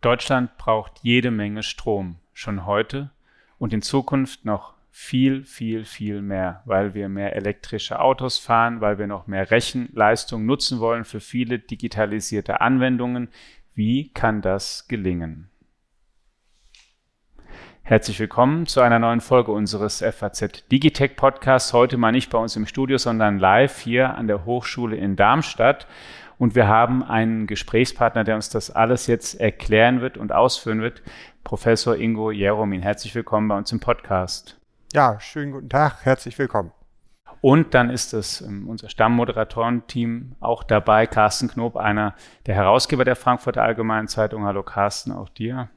Deutschland braucht jede Menge Strom, schon heute und in Zukunft noch viel, viel, viel mehr, weil wir mehr elektrische Autos fahren, weil wir noch mehr Rechenleistung nutzen wollen für viele digitalisierte Anwendungen. Wie kann das gelingen? Herzlich willkommen zu einer neuen Folge unseres FAZ Digitech Podcasts. Heute mal nicht bei uns im Studio, sondern live hier an der Hochschule in Darmstadt. Und wir haben einen Gesprächspartner, der uns das alles jetzt erklären wird und ausführen wird, Professor Ingo Jeromin. Herzlich willkommen bei uns im Podcast. Ja, schönen guten Tag, herzlich willkommen. Und dann ist es ähm, unser Stammmoderatorenteam auch dabei, Carsten Knob, einer der Herausgeber der Frankfurter Allgemeinen Zeitung. Hallo Carsten, auch dir.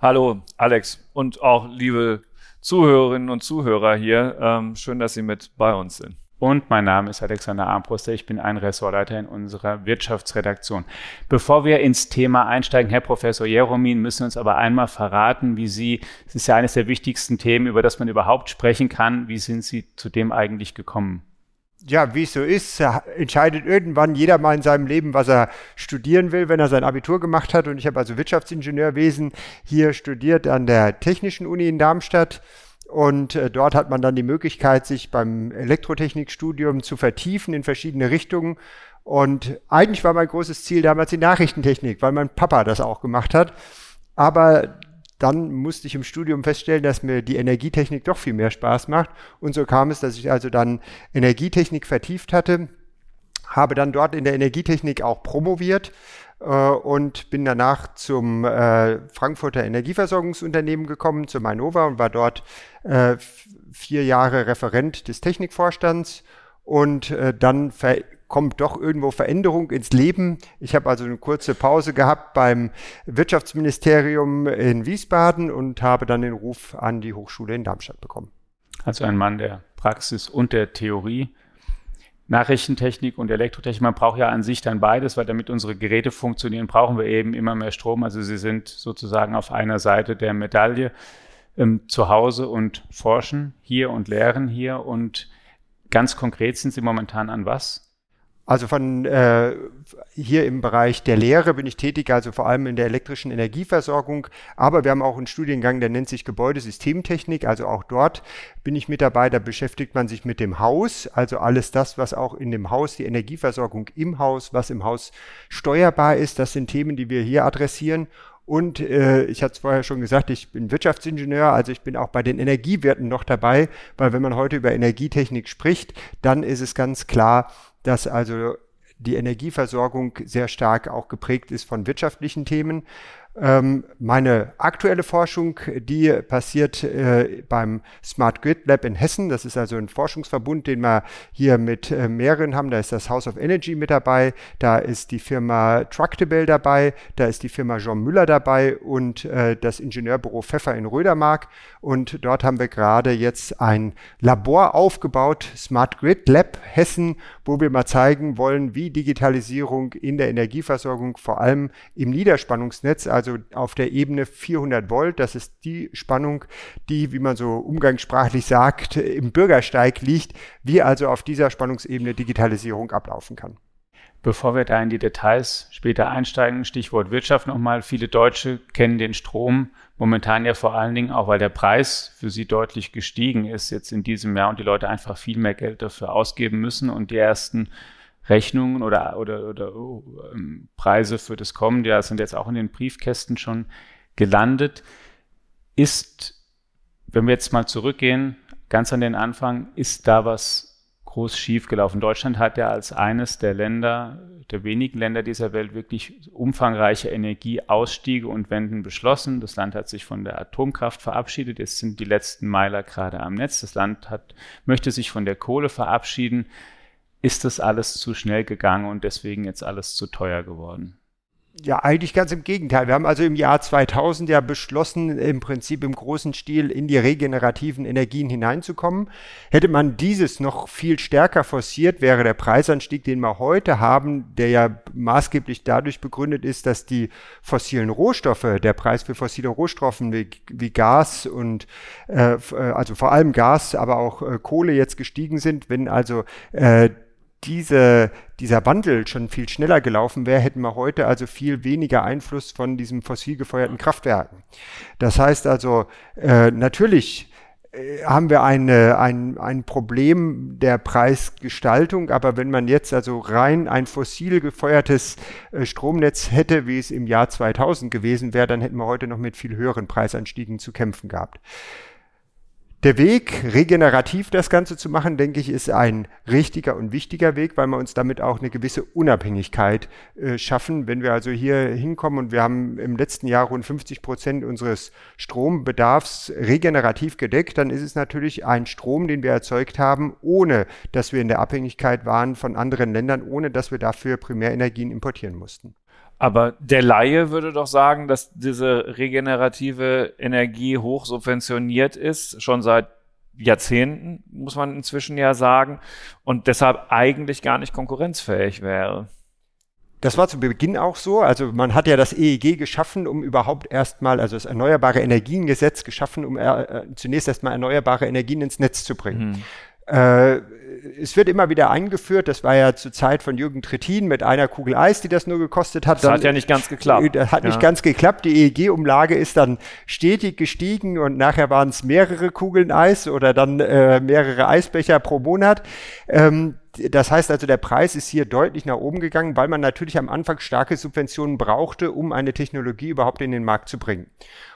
Hallo Alex und auch liebe Zuhörerinnen und Zuhörer hier. Ähm, schön, dass Sie mit bei uns sind. Und mein Name ist Alexander Armbruster. Ich bin ein Ressortleiter in unserer Wirtschaftsredaktion. Bevor wir ins Thema einsteigen, Herr Professor Jeromin, müssen uns aber einmal verraten, wie Sie, es ist ja eines der wichtigsten Themen, über das man überhaupt sprechen kann. Wie sind Sie zu dem eigentlich gekommen? ja, wie es so ist, entscheidet irgendwann jeder mal in seinem Leben, was er studieren will, wenn er sein Abitur gemacht hat. Und ich habe also Wirtschaftsingenieurwesen hier studiert an der Technischen Uni in Darmstadt und äh, dort hat man dann die Möglichkeit, sich beim Elektrotechnikstudium zu vertiefen in verschiedene Richtungen. Und eigentlich war mein großes Ziel damals die Nachrichtentechnik, weil mein Papa das auch gemacht hat. Aber dann musste ich im Studium feststellen, dass mir die Energietechnik doch viel mehr Spaß macht. Und so kam es, dass ich also dann Energietechnik vertieft hatte, habe dann dort in der Energietechnik auch promoviert äh, und bin danach zum äh, Frankfurter Energieversorgungsunternehmen gekommen, zu Mainova und war dort äh, vier Jahre Referent des Technikvorstands und äh, dann kommt doch irgendwo Veränderung ins Leben. Ich habe also eine kurze Pause gehabt beim Wirtschaftsministerium in Wiesbaden und habe dann den Ruf an die Hochschule in Darmstadt bekommen. Also ein Mann der Praxis und der Theorie. Nachrichtentechnik und Elektrotechnik, man braucht ja an sich dann beides, weil damit unsere Geräte funktionieren, brauchen wir eben immer mehr Strom. Also sie sind sozusagen auf einer Seite der Medaille ähm, zu Hause und forschen hier und lehren hier. Und ganz konkret sind sie momentan an was? Also von äh, hier im Bereich der Lehre bin ich tätig, also vor allem in der elektrischen Energieversorgung. Aber wir haben auch einen Studiengang, der nennt sich Gebäudesystemtechnik. Also auch dort bin ich mit dabei. Da beschäftigt man sich mit dem Haus, also alles das, was auch in dem Haus, die Energieversorgung im Haus, was im Haus steuerbar ist. Das sind Themen, die wir hier adressieren. Und äh, ich hatte es vorher schon gesagt, ich bin Wirtschaftsingenieur, also ich bin auch bei den Energiewerten noch dabei, weil wenn man heute über Energietechnik spricht, dann ist es ganz klar, dass also die Energieversorgung sehr stark auch geprägt ist von wirtschaftlichen Themen. Ähm, meine aktuelle Forschung, die passiert äh, beim Smart Grid Lab in Hessen. Das ist also ein Forschungsverbund, den wir hier mit äh, mehreren haben. Da ist das House of Energy mit dabei, da ist die Firma Tractable dabei, da ist die Firma Jean Müller dabei und äh, das Ingenieurbüro Pfeffer in Rödermark. Und dort haben wir gerade jetzt ein Labor aufgebaut, Smart Grid Lab Hessen, wo wir mal zeigen wollen, wie Digitalisierung in der Energieversorgung vor allem im Niederspannungsnetz, also also auf der Ebene 400 Volt. Das ist die Spannung, die, wie man so umgangssprachlich sagt, im Bürgersteig liegt, wie also auf dieser Spannungsebene Digitalisierung ablaufen kann. Bevor wir da in die Details später einsteigen, Stichwort Wirtschaft nochmal. Viele Deutsche kennen den Strom momentan ja vor allen Dingen auch, weil der Preis für sie deutlich gestiegen ist jetzt in diesem Jahr und die Leute einfach viel mehr Geld dafür ausgeben müssen und die ersten Rechnungen oder, oder, oder oh, ähm, Preise für das kommende Jahr sind jetzt auch in den Briefkästen schon gelandet. Ist, wenn wir jetzt mal zurückgehen, ganz an den Anfang, ist da was groß schief gelaufen? Deutschland hat ja als eines der Länder, der wenigen Länder dieser Welt wirklich umfangreiche Energieausstiege und Wenden beschlossen. Das Land hat sich von der Atomkraft verabschiedet. Jetzt sind die letzten Meiler gerade am Netz. Das Land hat, möchte sich von der Kohle verabschieden ist das alles zu schnell gegangen und deswegen jetzt alles zu teuer geworden? Ja, eigentlich ganz im Gegenteil. Wir haben also im Jahr 2000 ja beschlossen, im Prinzip im großen Stil in die regenerativen Energien hineinzukommen. Hätte man dieses noch viel stärker forciert, wäre der Preisanstieg, den wir heute haben, der ja maßgeblich dadurch begründet ist, dass die fossilen Rohstoffe, der Preis für fossile Rohstoffe wie, wie Gas und äh, äh also vor allem Gas, aber auch äh, Kohle jetzt gestiegen sind. Wenn also äh, diese, dieser Wandel schon viel schneller gelaufen wäre, hätten wir heute also viel weniger Einfluss von diesen fossil gefeuerten Kraftwerken. Das heißt also, äh, natürlich äh, haben wir eine, ein, ein Problem der Preisgestaltung, aber wenn man jetzt also rein ein fossil gefeuertes äh, Stromnetz hätte, wie es im Jahr 2000 gewesen wäre, dann hätten wir heute noch mit viel höheren Preisanstiegen zu kämpfen gehabt. Der Weg, regenerativ das Ganze zu machen, denke ich, ist ein richtiger und wichtiger Weg, weil wir uns damit auch eine gewisse Unabhängigkeit äh, schaffen. Wenn wir also hier hinkommen und wir haben im letzten Jahr rund 50 Prozent unseres Strombedarfs regenerativ gedeckt, dann ist es natürlich ein Strom, den wir erzeugt haben, ohne dass wir in der Abhängigkeit waren von anderen Ländern, ohne dass wir dafür Primärenergien importieren mussten. Aber der Laie würde doch sagen, dass diese regenerative Energie hoch subventioniert ist, schon seit Jahrzehnten, muss man inzwischen ja sagen, und deshalb eigentlich gar nicht konkurrenzfähig wäre. Das war zu Beginn auch so. Also man hat ja das EEG geschaffen, um überhaupt erstmal, also das Erneuerbare Energiengesetz geschaffen, um äh, zunächst erstmal erneuerbare Energien ins Netz zu bringen. Hm. Äh, es wird immer wieder eingeführt, das war ja zur Zeit von Jürgen Trittin mit einer Kugel Eis, die das nur gekostet hat. Das dann, hat ja nicht ganz geklappt. Das hat ja. nicht ganz geklappt. Die EEG-Umlage ist dann stetig gestiegen und nachher waren es mehrere Kugeln Eis oder dann äh, mehrere Eisbecher pro Monat. Ähm, das heißt also, der Preis ist hier deutlich nach oben gegangen, weil man natürlich am Anfang starke Subventionen brauchte, um eine Technologie überhaupt in den Markt zu bringen.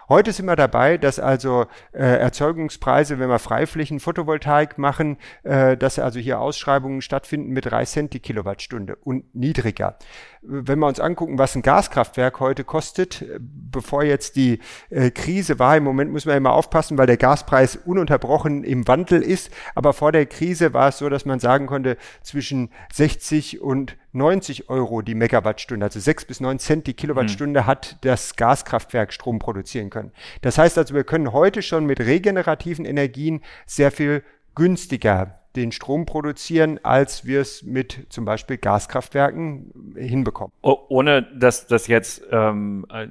Heute sind wir dabei, dass also äh, Erzeugungspreise, wenn wir Freiflächen Photovoltaik machen, äh, dass also hier Ausschreibungen stattfinden mit drei Cent die Kilowattstunde und niedriger. Wenn wir uns angucken, was ein Gaskraftwerk heute kostet, bevor jetzt die äh, Krise war, im Moment muss man immer aufpassen, weil der Gaspreis ununterbrochen im Wandel ist, aber vor der Krise war es so, dass man sagen konnte, zwischen 60 und 90 Euro die Megawattstunde, also 6 bis 9 Cent die Kilowattstunde mhm. hat das Gaskraftwerk Strom produzieren können. Das heißt also, wir können heute schon mit regenerativen Energien sehr viel günstiger den Strom produzieren, als wir es mit zum Beispiel Gaskraftwerken hinbekommen. ohne dass das jetzt ähm, äh,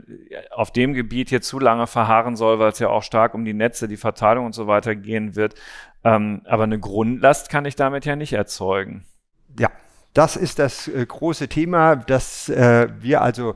auf dem Gebiet hier zu lange verharren soll, weil es ja auch stark um die Netze, die Verteilung und so weiter gehen wird. Ähm, aber eine Grundlast kann ich damit ja nicht erzeugen. Ja, das ist das äh, große Thema, dass äh, wir also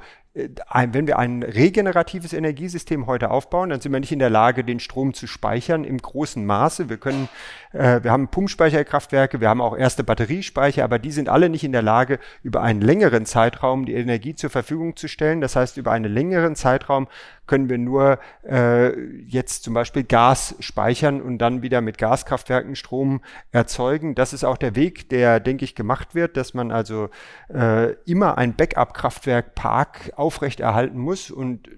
wenn wir ein regeneratives Energiesystem heute aufbauen, dann sind wir nicht in der Lage, den Strom zu speichern im großen Maße. Wir können äh, wir haben Pumpspeicherkraftwerke, wir haben auch erste Batteriespeicher, aber die sind alle nicht in der Lage, über einen längeren Zeitraum die Energie zur Verfügung zu stellen. Das heißt, über einen längeren Zeitraum können wir nur äh, jetzt zum Beispiel Gas speichern und dann wieder mit Gaskraftwerken Strom erzeugen. Das ist auch der Weg, der, denke ich, gemacht wird, dass man also äh, immer ein Backup-Kraftwerk-Park aufrechterhalten muss und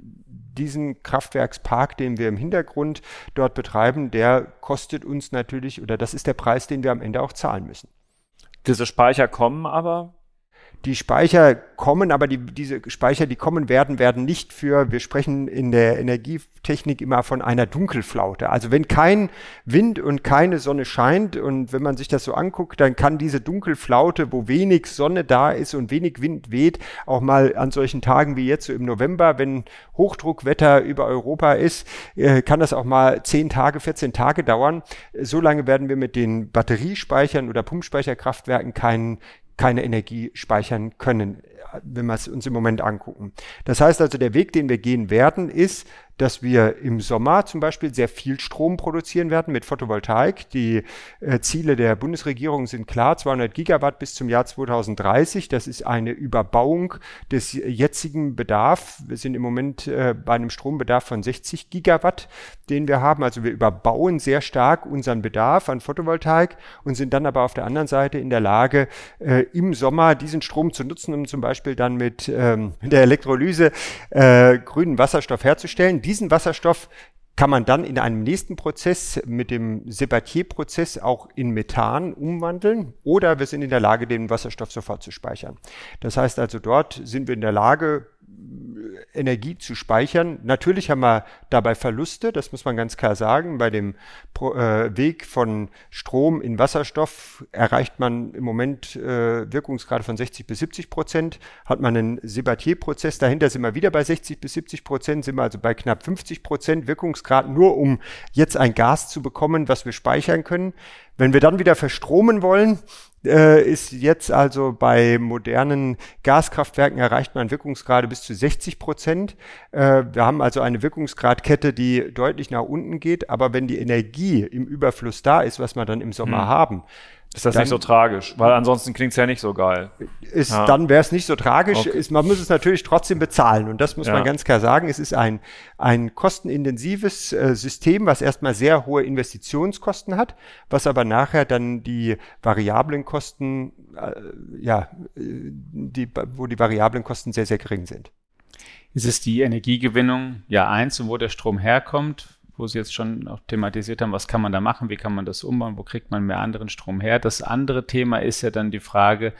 diesen Kraftwerkspark, den wir im Hintergrund dort betreiben, der kostet uns natürlich, oder das ist der Preis, den wir am Ende auch zahlen müssen. Diese Speicher kommen aber die Speicher kommen, aber die, diese Speicher, die kommen werden, werden nicht für, wir sprechen in der Energietechnik immer von einer Dunkelflaute. Also wenn kein Wind und keine Sonne scheint und wenn man sich das so anguckt, dann kann diese Dunkelflaute, wo wenig Sonne da ist und wenig Wind weht, auch mal an solchen Tagen wie jetzt so im November, wenn Hochdruckwetter über Europa ist, äh, kann das auch mal 10 Tage, 14 Tage dauern. So lange werden wir mit den Batteriespeichern oder Pumpspeicherkraftwerken keinen keine Energie speichern können, wenn wir es uns im Moment angucken. Das heißt also, der Weg, den wir gehen werden, ist, dass wir im Sommer zum Beispiel sehr viel Strom produzieren werden mit Photovoltaik. Die äh, Ziele der Bundesregierung sind klar, 200 Gigawatt bis zum Jahr 2030. Das ist eine Überbauung des jetzigen Bedarfs. Wir sind im Moment äh, bei einem Strombedarf von 60 Gigawatt, den wir haben. Also wir überbauen sehr stark unseren Bedarf an Photovoltaik und sind dann aber auf der anderen Seite in der Lage, äh, im Sommer diesen Strom zu nutzen, um zum Beispiel dann mit ähm, der Elektrolyse äh, grünen Wasserstoff herzustellen diesen Wasserstoff kann man dann in einem nächsten Prozess mit dem Sabatier-Prozess auch in Methan umwandeln oder wir sind in der Lage, den Wasserstoff sofort zu speichern. Das heißt also, dort sind wir in der Lage, Energie zu speichern. Natürlich haben wir dabei Verluste, das muss man ganz klar sagen. Bei dem Pro, äh, Weg von Strom in Wasserstoff erreicht man im Moment äh, Wirkungsgrade von 60 bis 70 Prozent. Hat man einen Sabatier-Prozess, dahinter sind wir wieder bei 60 bis 70 Prozent, sind wir also bei knapp 50 Prozent Wirkungsgrad, nur um jetzt ein Gas zu bekommen, was wir speichern können. Wenn wir dann wieder verstromen wollen, äh, ist jetzt also bei modernen Gaskraftwerken erreicht man Wirkungsgrade bis zu 60 Prozent. Äh, wir haben also eine Wirkungsgradkette, die deutlich nach unten geht. Aber wenn die Energie im Überfluss da ist, was wir dann im Sommer hm. haben, ist das dann, nicht so tragisch, weil ansonsten klingt es ja nicht so geil. Ist, ja. Dann wäre es nicht so tragisch. Okay. Ist, man muss es natürlich trotzdem bezahlen. Und das muss ja. man ganz klar sagen. Es ist ein, ein kostenintensives äh, System, was erstmal sehr hohe Investitionskosten hat, was aber nachher dann die variablen Kosten, äh, ja, die, wo die variablen Kosten sehr, sehr gering sind. Ist es die Energiegewinnung Jahr eins und wo der Strom herkommt? Wo Sie jetzt schon auch thematisiert haben, was kann man da machen, wie kann man das umbauen, wo kriegt man mehr anderen Strom her. Das andere Thema ist ja dann die Frage,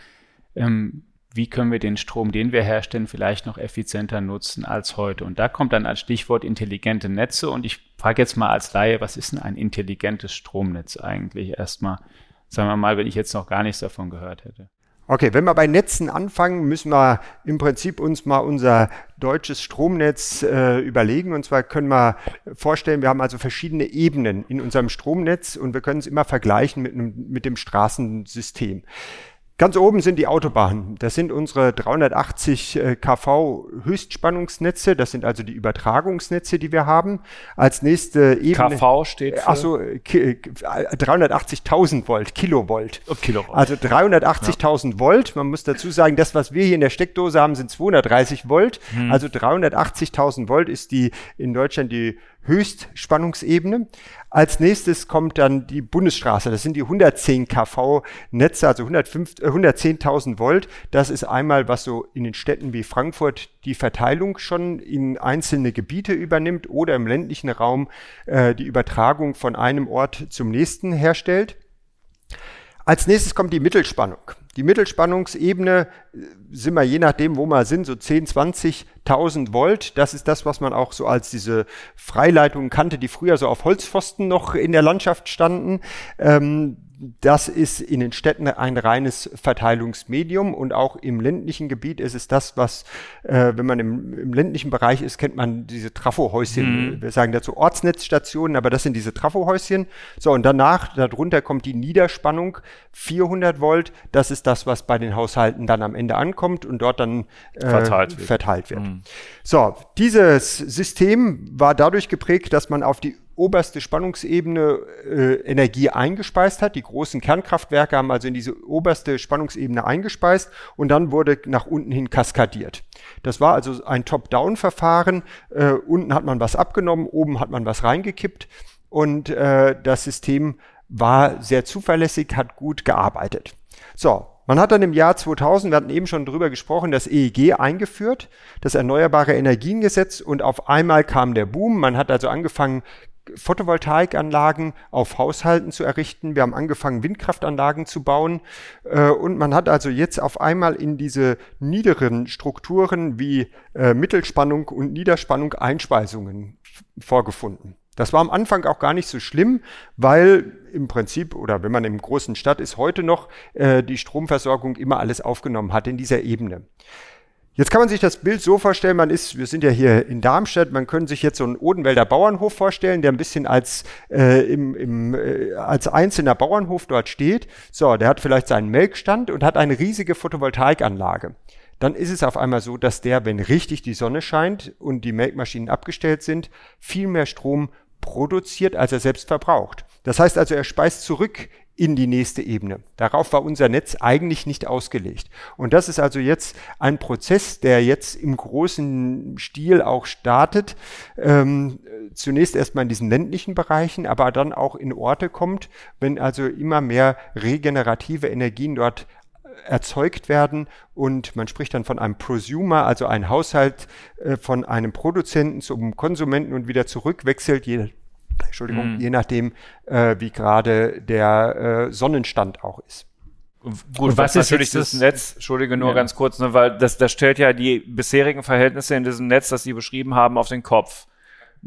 ähm, wie können wir den Strom, den wir herstellen, vielleicht noch effizienter nutzen als heute. Und da kommt dann als Stichwort intelligente Netze. Und ich frage jetzt mal als Laie, was ist denn ein intelligentes Stromnetz eigentlich erstmal? Sagen wir mal, wenn ich jetzt noch gar nichts davon gehört hätte. Okay, wenn wir bei Netzen anfangen, müssen wir im Prinzip uns mal unser deutsches Stromnetz äh, überlegen. Und zwar können wir vorstellen, wir haben also verschiedene Ebenen in unserem Stromnetz und wir können es immer vergleichen mit, mit dem Straßensystem. Ganz oben sind die Autobahnen. Das sind unsere 380 äh, kV Höchstspannungsnetze. Das sind also die Übertragungsnetze, die wir haben. Als nächste Ebene. KV steht für? Achso, 380.000 Volt, Kilovolt. Oh, Kilovolt. Also 380.000 ja. Volt. Man muss dazu sagen, das, was wir hier in der Steckdose haben, sind 230 Volt. Hm. Also 380.000 Volt ist die in Deutschland die Höchstspannungsebene. Als nächstes kommt dann die Bundesstraße. Das sind die 110 kV Netze, also 110.000 äh, Volt. Das ist einmal, was so in den Städten wie Frankfurt die Verteilung schon in einzelne Gebiete übernimmt oder im ländlichen Raum äh, die Übertragung von einem Ort zum nächsten herstellt. Als nächstes kommt die Mittelspannung. Die Mittelspannungsebene äh, sind wir je nachdem, wo wir sind, so 10, 20.000 Volt. Das ist das, was man auch so als diese Freileitungen kannte, die früher so auf Holzpfosten noch in der Landschaft standen. Ähm, das ist in den Städten ein reines Verteilungsmedium und auch im ländlichen Gebiet ist es das, was, äh, wenn man im, im, ländlichen Bereich ist, kennt man diese Trafohäuschen. Mhm. Wir sagen dazu Ortsnetzstationen, aber das sind diese Trafohäuschen. So, und danach, darunter kommt die Niederspannung 400 Volt. Das ist das, was bei den Haushalten dann am Ende ankommt und dort dann äh, verteilt wird. Verteilt wird. Mhm. So, dieses System war dadurch geprägt, dass man auf die oberste Spannungsebene äh, Energie eingespeist hat. Die großen Kernkraftwerke haben also in diese oberste Spannungsebene eingespeist und dann wurde nach unten hin kaskadiert. Das war also ein Top-Down-Verfahren. Äh, unten hat man was abgenommen, oben hat man was reingekippt und äh, das System war sehr zuverlässig, hat gut gearbeitet. So, man hat dann im Jahr 2000, wir hatten eben schon drüber gesprochen, das EEG eingeführt, das Erneuerbare Energiengesetz und auf einmal kam der Boom. Man hat also angefangen, Photovoltaikanlagen auf Haushalten zu errichten. Wir haben angefangen, Windkraftanlagen zu bauen. Äh, und man hat also jetzt auf einmal in diese niederen Strukturen wie äh, Mittelspannung und Niederspannung Einspeisungen vorgefunden. Das war am Anfang auch gar nicht so schlimm, weil im Prinzip oder wenn man im großen Stadt ist heute noch äh, die Stromversorgung immer alles aufgenommen hat in dieser Ebene. Jetzt kann man sich das Bild so vorstellen, man ist, wir sind ja hier in Darmstadt, man könnte sich jetzt so einen Odenwälder Bauernhof vorstellen, der ein bisschen als, äh, im, im, äh, als einzelner Bauernhof dort steht. So, der hat vielleicht seinen Melkstand und hat eine riesige Photovoltaikanlage. Dann ist es auf einmal so, dass der, wenn richtig die Sonne scheint und die Melkmaschinen abgestellt sind, viel mehr Strom produziert, als er selbst verbraucht. Das heißt also, er speist zurück in die nächste Ebene. Darauf war unser Netz eigentlich nicht ausgelegt. Und das ist also jetzt ein Prozess, der jetzt im großen Stil auch startet. Ähm, zunächst erstmal in diesen ländlichen Bereichen, aber dann auch in Orte kommt, wenn also immer mehr regenerative Energien dort erzeugt werden und man spricht dann von einem Prosumer, also ein Haushalt äh, von einem Produzenten zum Konsumenten und wieder zurückwechselt, je Entschuldigung, mhm. je nachdem, äh, wie gerade der äh, Sonnenstand auch ist. Gut, was, was ist natürlich das, das Netz, Entschuldige nur ja. ganz kurz, ne, weil das, das stellt ja die bisherigen Verhältnisse in diesem Netz, das Sie beschrieben haben, auf den Kopf.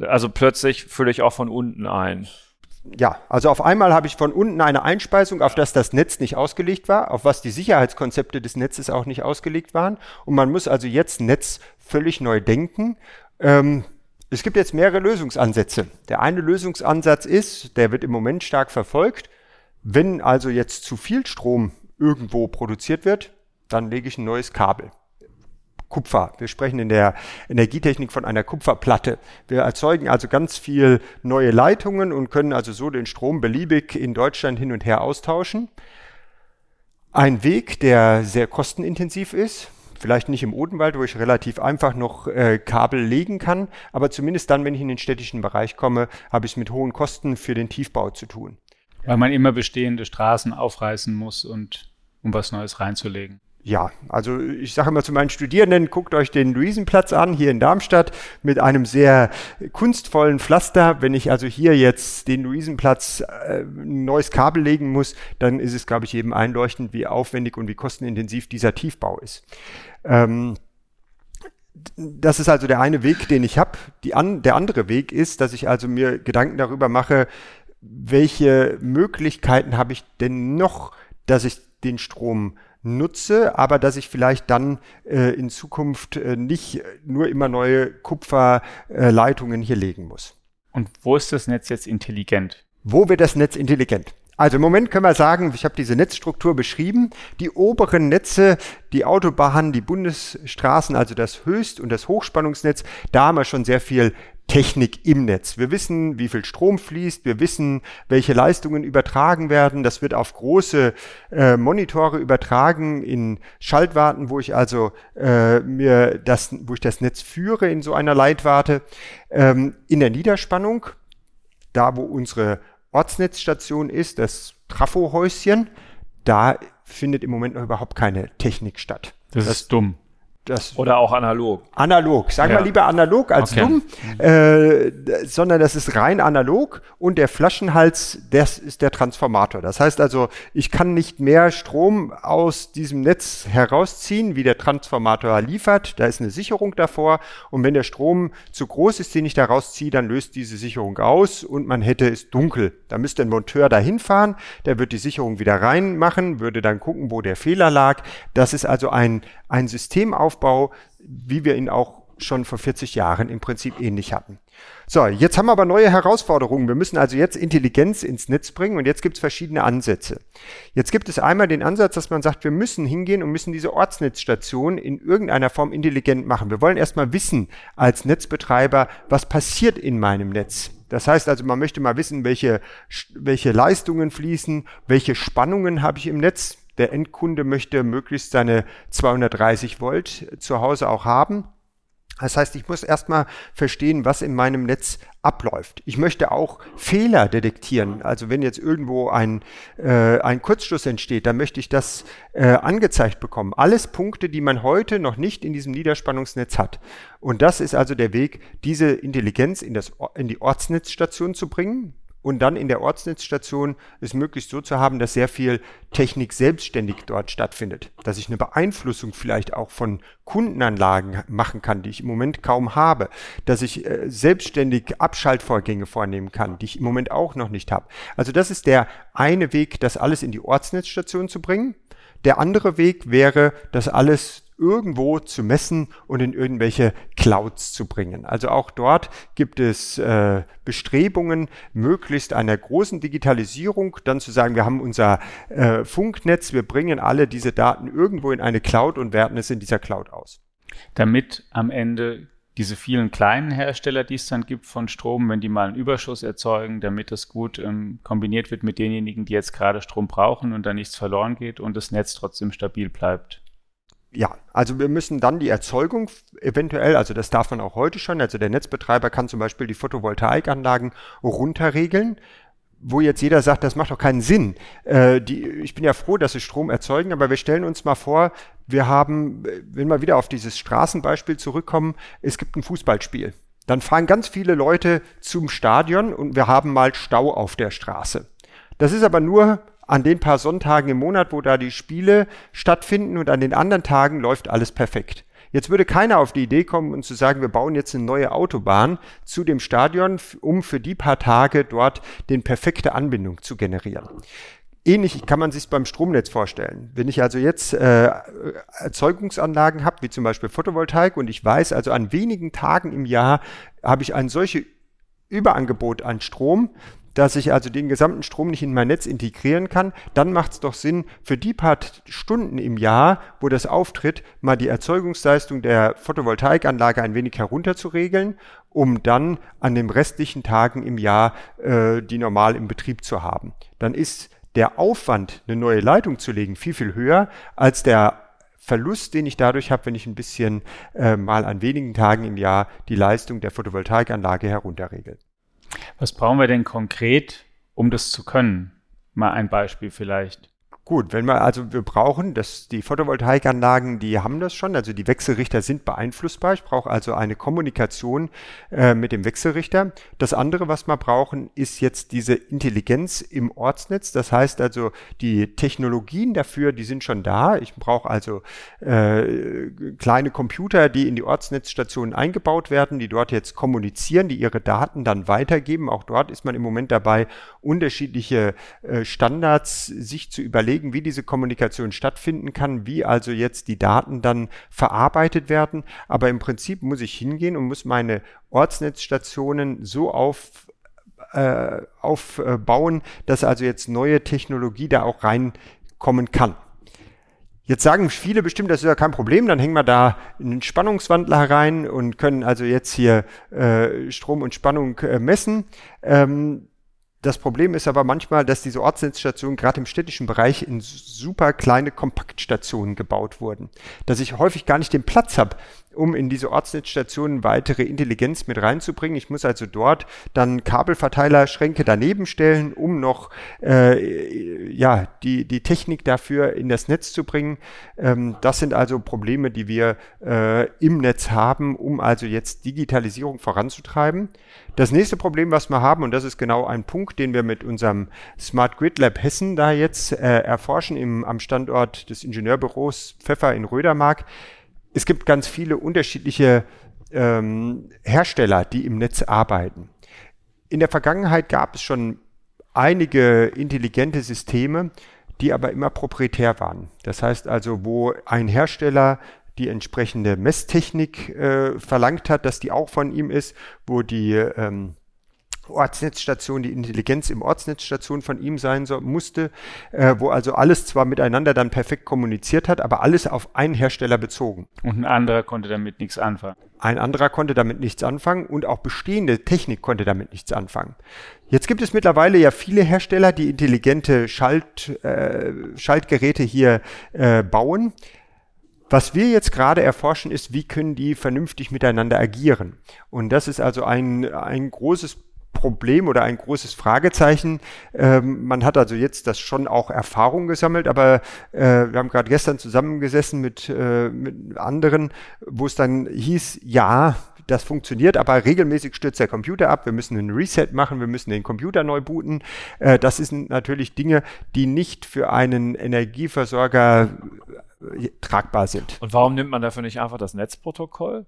Also plötzlich fülle ich auch von unten ein. Ja, also auf einmal habe ich von unten eine Einspeisung, auf das das Netz nicht ausgelegt war, auf was die Sicherheitskonzepte des Netzes auch nicht ausgelegt waren. Und man muss also jetzt Netz völlig neu denken. Ähm, es gibt jetzt mehrere Lösungsansätze. Der eine Lösungsansatz ist, der wird im Moment stark verfolgt, Wenn also jetzt zu viel Strom irgendwo produziert wird, dann lege ich ein neues Kabel. Kupfer. Wir sprechen in der Energietechnik von einer Kupferplatte. Wir erzeugen also ganz viel neue Leitungen und können also so den Strom beliebig in Deutschland hin und her austauschen. Ein Weg, der sehr kostenintensiv ist, vielleicht nicht im Odenwald, wo ich relativ einfach noch äh, Kabel legen kann, aber zumindest dann, wenn ich in den städtischen Bereich komme, habe ich es mit hohen Kosten für den Tiefbau zu tun. Weil man immer bestehende Straßen aufreißen muss und um was Neues reinzulegen. Ja, also ich sage immer zu meinen Studierenden, guckt euch den Luisenplatz an, hier in Darmstadt, mit einem sehr kunstvollen Pflaster. Wenn ich also hier jetzt den Luisenplatz äh, ein neues Kabel legen muss, dann ist es, glaube ich, jedem einleuchtend, wie aufwendig und wie kostenintensiv dieser Tiefbau ist. Ähm, das ist also der eine Weg, den ich habe. An, der andere Weg ist, dass ich also mir Gedanken darüber mache, welche Möglichkeiten habe ich denn noch, dass ich den Strom nutze, aber dass ich vielleicht dann äh, in Zukunft äh, nicht nur immer neue Kupferleitungen äh, hier legen muss. Und wo ist das Netz jetzt intelligent? Wo wird das Netz intelligent? Also im Moment können wir sagen, ich habe diese Netzstruktur beschrieben. Die oberen Netze, die Autobahnen, die Bundesstraßen, also das Höchst- und das Hochspannungsnetz, da haben wir schon sehr viel Technik im Netz. Wir wissen, wie viel Strom fließt, wir wissen, welche Leistungen übertragen werden. Das wird auf große äh, Monitore übertragen in Schaltwarten, wo ich also äh, mir das, wo ich das Netz führe in so einer Leitwarte. Ähm, in der Niederspannung, da wo unsere Ortsnetzstation ist, das Trafohäuschen, da findet im Moment noch überhaupt keine Technik statt. Das, das ist dumm. Das Oder auch analog. Analog. Sagen ja. wir lieber analog als okay. dumm, äh, sondern das ist rein analog und der Flaschenhals, das ist der Transformator. Das heißt also, ich kann nicht mehr Strom aus diesem Netz herausziehen, wie der Transformator liefert. Da ist eine Sicherung davor und wenn der Strom zu groß ist, den ich da rausziehe, dann löst diese Sicherung aus und man hätte es dunkel. Da müsste ein Monteur dahin fahren, der wird die Sicherung wieder reinmachen, würde dann gucken, wo der Fehler lag. Das ist also ein, ein Systemaufbau, wie wir ihn auch schon vor 40 Jahren im Prinzip ähnlich hatten. So, jetzt haben wir aber neue Herausforderungen. Wir müssen also jetzt Intelligenz ins Netz bringen und jetzt gibt es verschiedene Ansätze. Jetzt gibt es einmal den Ansatz, dass man sagt, wir müssen hingehen und müssen diese Ortsnetzstation in irgendeiner Form intelligent machen. Wir wollen erstmal wissen als Netzbetreiber, was passiert in meinem Netz. Das heißt also, man möchte mal wissen, welche, welche Leistungen fließen, welche Spannungen habe ich im Netz. Der Endkunde möchte möglichst seine 230 Volt zu Hause auch haben. Das heißt, ich muss erstmal verstehen, was in meinem Netz abläuft. Ich möchte auch Fehler detektieren. Also wenn jetzt irgendwo ein, äh, ein Kurzschluss entsteht, dann möchte ich das äh, angezeigt bekommen. Alles Punkte, die man heute noch nicht in diesem Niederspannungsnetz hat. Und das ist also der Weg, diese Intelligenz in, das, in die Ortsnetzstation zu bringen und dann in der Ortsnetzstation es möglichst so zu haben, dass sehr viel Technik selbstständig dort stattfindet. Dass ich eine Beeinflussung vielleicht auch von Kundenanlagen machen kann, die ich im Moment kaum habe. Dass ich äh, selbstständig Abschaltvorgänge vornehmen kann, die ich im Moment auch noch nicht habe. Also das ist der eine Weg, das alles in die Ortsnetzstation zu bringen. Der andere Weg wäre, das alles irgendwo zu messen und in irgendwelche Clouds zu bringen. Also auch dort gibt es äh, Bestrebungen, möglichst einer großen Digitalisierung, dann zu sagen, wir haben unser äh, Funknetz, wir bringen alle diese Daten irgendwo in eine Cloud und werten es in dieser Cloud aus. Damit am Ende diese vielen kleinen Hersteller, die es dann gibt von Strom, wenn die mal einen Überschuss erzeugen, damit das gut ähm, kombiniert wird mit denjenigen, die jetzt gerade Strom brauchen und da nichts verloren geht und das Netz trotzdem stabil bleibt ja, also wir müssen dann die Erzeugung eventuell, also das darf man auch heute schon, also der Netzbetreiber kann zum Beispiel die Photovoltaikanlagen runterregeln, wo jetzt jeder sagt, das macht doch keinen Sinn. Äh, die, ich bin ja froh, dass sie Strom erzeugen, aber wir stellen uns mal vor, wir haben, wenn wir wieder auf dieses Straßenbeispiel zurückkommen, es gibt ein Fußballspiel. Dann fahren ganz viele Leute zum Stadion und wir haben mal Stau auf der Straße. Das ist aber nur an den paar Sonntagen im Monat, wo da die Spiele stattfinden und an den anderen Tagen läuft alles perfekt. Jetzt würde keiner auf die Idee kommen und zu sagen, wir bauen jetzt eine neue Autobahn zu dem Stadion, um für die paar Tage dort den perfekte Anbindung zu generieren. Ähnlich kann man sich beim Stromnetz vorstellen. Wenn ich also jetzt äh, Erzeugungsanlagen habe, wie zum Beispiel Photovoltaik, und ich weiß also an wenigen Tagen im Jahr habe ich ein solches Überangebot an Strom, dass ich also den gesamten Strom nicht in mein Netz integrieren kann, dann macht es doch Sinn, für die paar Stunden im Jahr, wo das auftritt, mal die Erzeugungsleistung der Photovoltaikanlage ein wenig herunterzuregeln, um dann an den restlichen Tagen im Jahr äh, die normal im Betrieb zu haben. Dann ist der Aufwand, eine neue Leitung zu legen, viel, viel höher als der Verlust, den ich dadurch habe, wenn ich ein bisschen äh, mal an wenigen Tagen im Jahr die Leistung der Photovoltaikanlage herunterregel. Was brauchen wir denn konkret, um das zu können? Mal ein Beispiel vielleicht. Gut, wenn wir also wir brauchen, dass die Photovoltaikanlagen, die haben das schon, also die Wechselrichter sind beeinflussbar. Ich brauche also eine Kommunikation äh, mit dem Wechselrichter. Das andere, was wir brauchen, ist jetzt diese Intelligenz im Ortsnetz. Das heißt also, die Technologien dafür, die sind schon da. Ich brauche also äh, kleine Computer, die in die Ortsnetzstationen eingebaut werden, die dort jetzt kommunizieren, die ihre Daten dann weitergeben. Auch dort ist man im Moment dabei, unterschiedliche äh, Standards sich zu überlegen überlegen, wie diese Kommunikation stattfinden kann, wie also jetzt die Daten dann verarbeitet werden. Aber im Prinzip muss ich hingehen und muss meine Ortsnetzstationen so auf äh, aufbauen, dass also jetzt neue Technologie da auch reinkommen kann. Jetzt sagen viele bestimmt, das ist ja kein Problem, dann hängen wir da einen Spannungswandler rein und können also jetzt hier äh, Strom und Spannung äh, messen. Ähm, das Problem ist aber manchmal, dass diese Ortsnetzstationen gerade im städtischen Bereich in super kleine Kompaktstationen gebaut wurden. Dass ich häufig gar nicht den Platz habe, um in diese Ortsnetzstationen weitere Intelligenz mit reinzubringen. Ich muss also dort dann Kabelverteilerschränke daneben stellen, um noch äh, ja, die, die Technik dafür in das Netz zu bringen. Ähm, das sind also Probleme, die wir äh, im Netz haben, um also jetzt Digitalisierung voranzutreiben. Das nächste Problem, was wir haben, und das ist genau ein Punkt, den wir mit unserem Smart Grid Lab Hessen da jetzt äh, erforschen im, am Standort des Ingenieurbüros Pfeffer in Rödermark, es gibt ganz viele unterschiedliche ähm, Hersteller, die im Netz arbeiten. In der Vergangenheit gab es schon einige intelligente Systeme, die aber immer proprietär waren. Das heißt also, wo ein Hersteller die entsprechende Messtechnik äh, verlangt hat, dass die auch von ihm ist, wo die ähm, Ortsnetzstation, die Intelligenz im Ortsnetzstation von ihm sein so, musste, äh, wo also alles zwar miteinander dann perfekt kommuniziert hat, aber alles auf einen Hersteller bezogen. Und ein anderer konnte damit nichts anfangen. Ein anderer konnte damit nichts anfangen und auch bestehende Technik konnte damit nichts anfangen. Jetzt gibt es mittlerweile ja viele Hersteller, die intelligente Schalt, äh, Schaltgeräte hier äh, bauen. Was wir jetzt gerade erforschen, ist, wie können die vernünftig miteinander agieren. Und das ist also ein, ein großes Problem oder ein großes Fragezeichen. Ähm, man hat also jetzt das schon auch Erfahrung gesammelt, aber äh, wir haben gerade gestern zusammengesessen mit, äh, mit anderen, wo es dann hieß, ja, das funktioniert, aber regelmäßig stürzt der Computer ab. Wir müssen einen Reset machen, wir müssen den Computer neu booten. Äh, das sind natürlich Dinge, die nicht für einen Energieversorger äh, tragbar sind. Und warum nimmt man dafür nicht einfach das Netzprotokoll?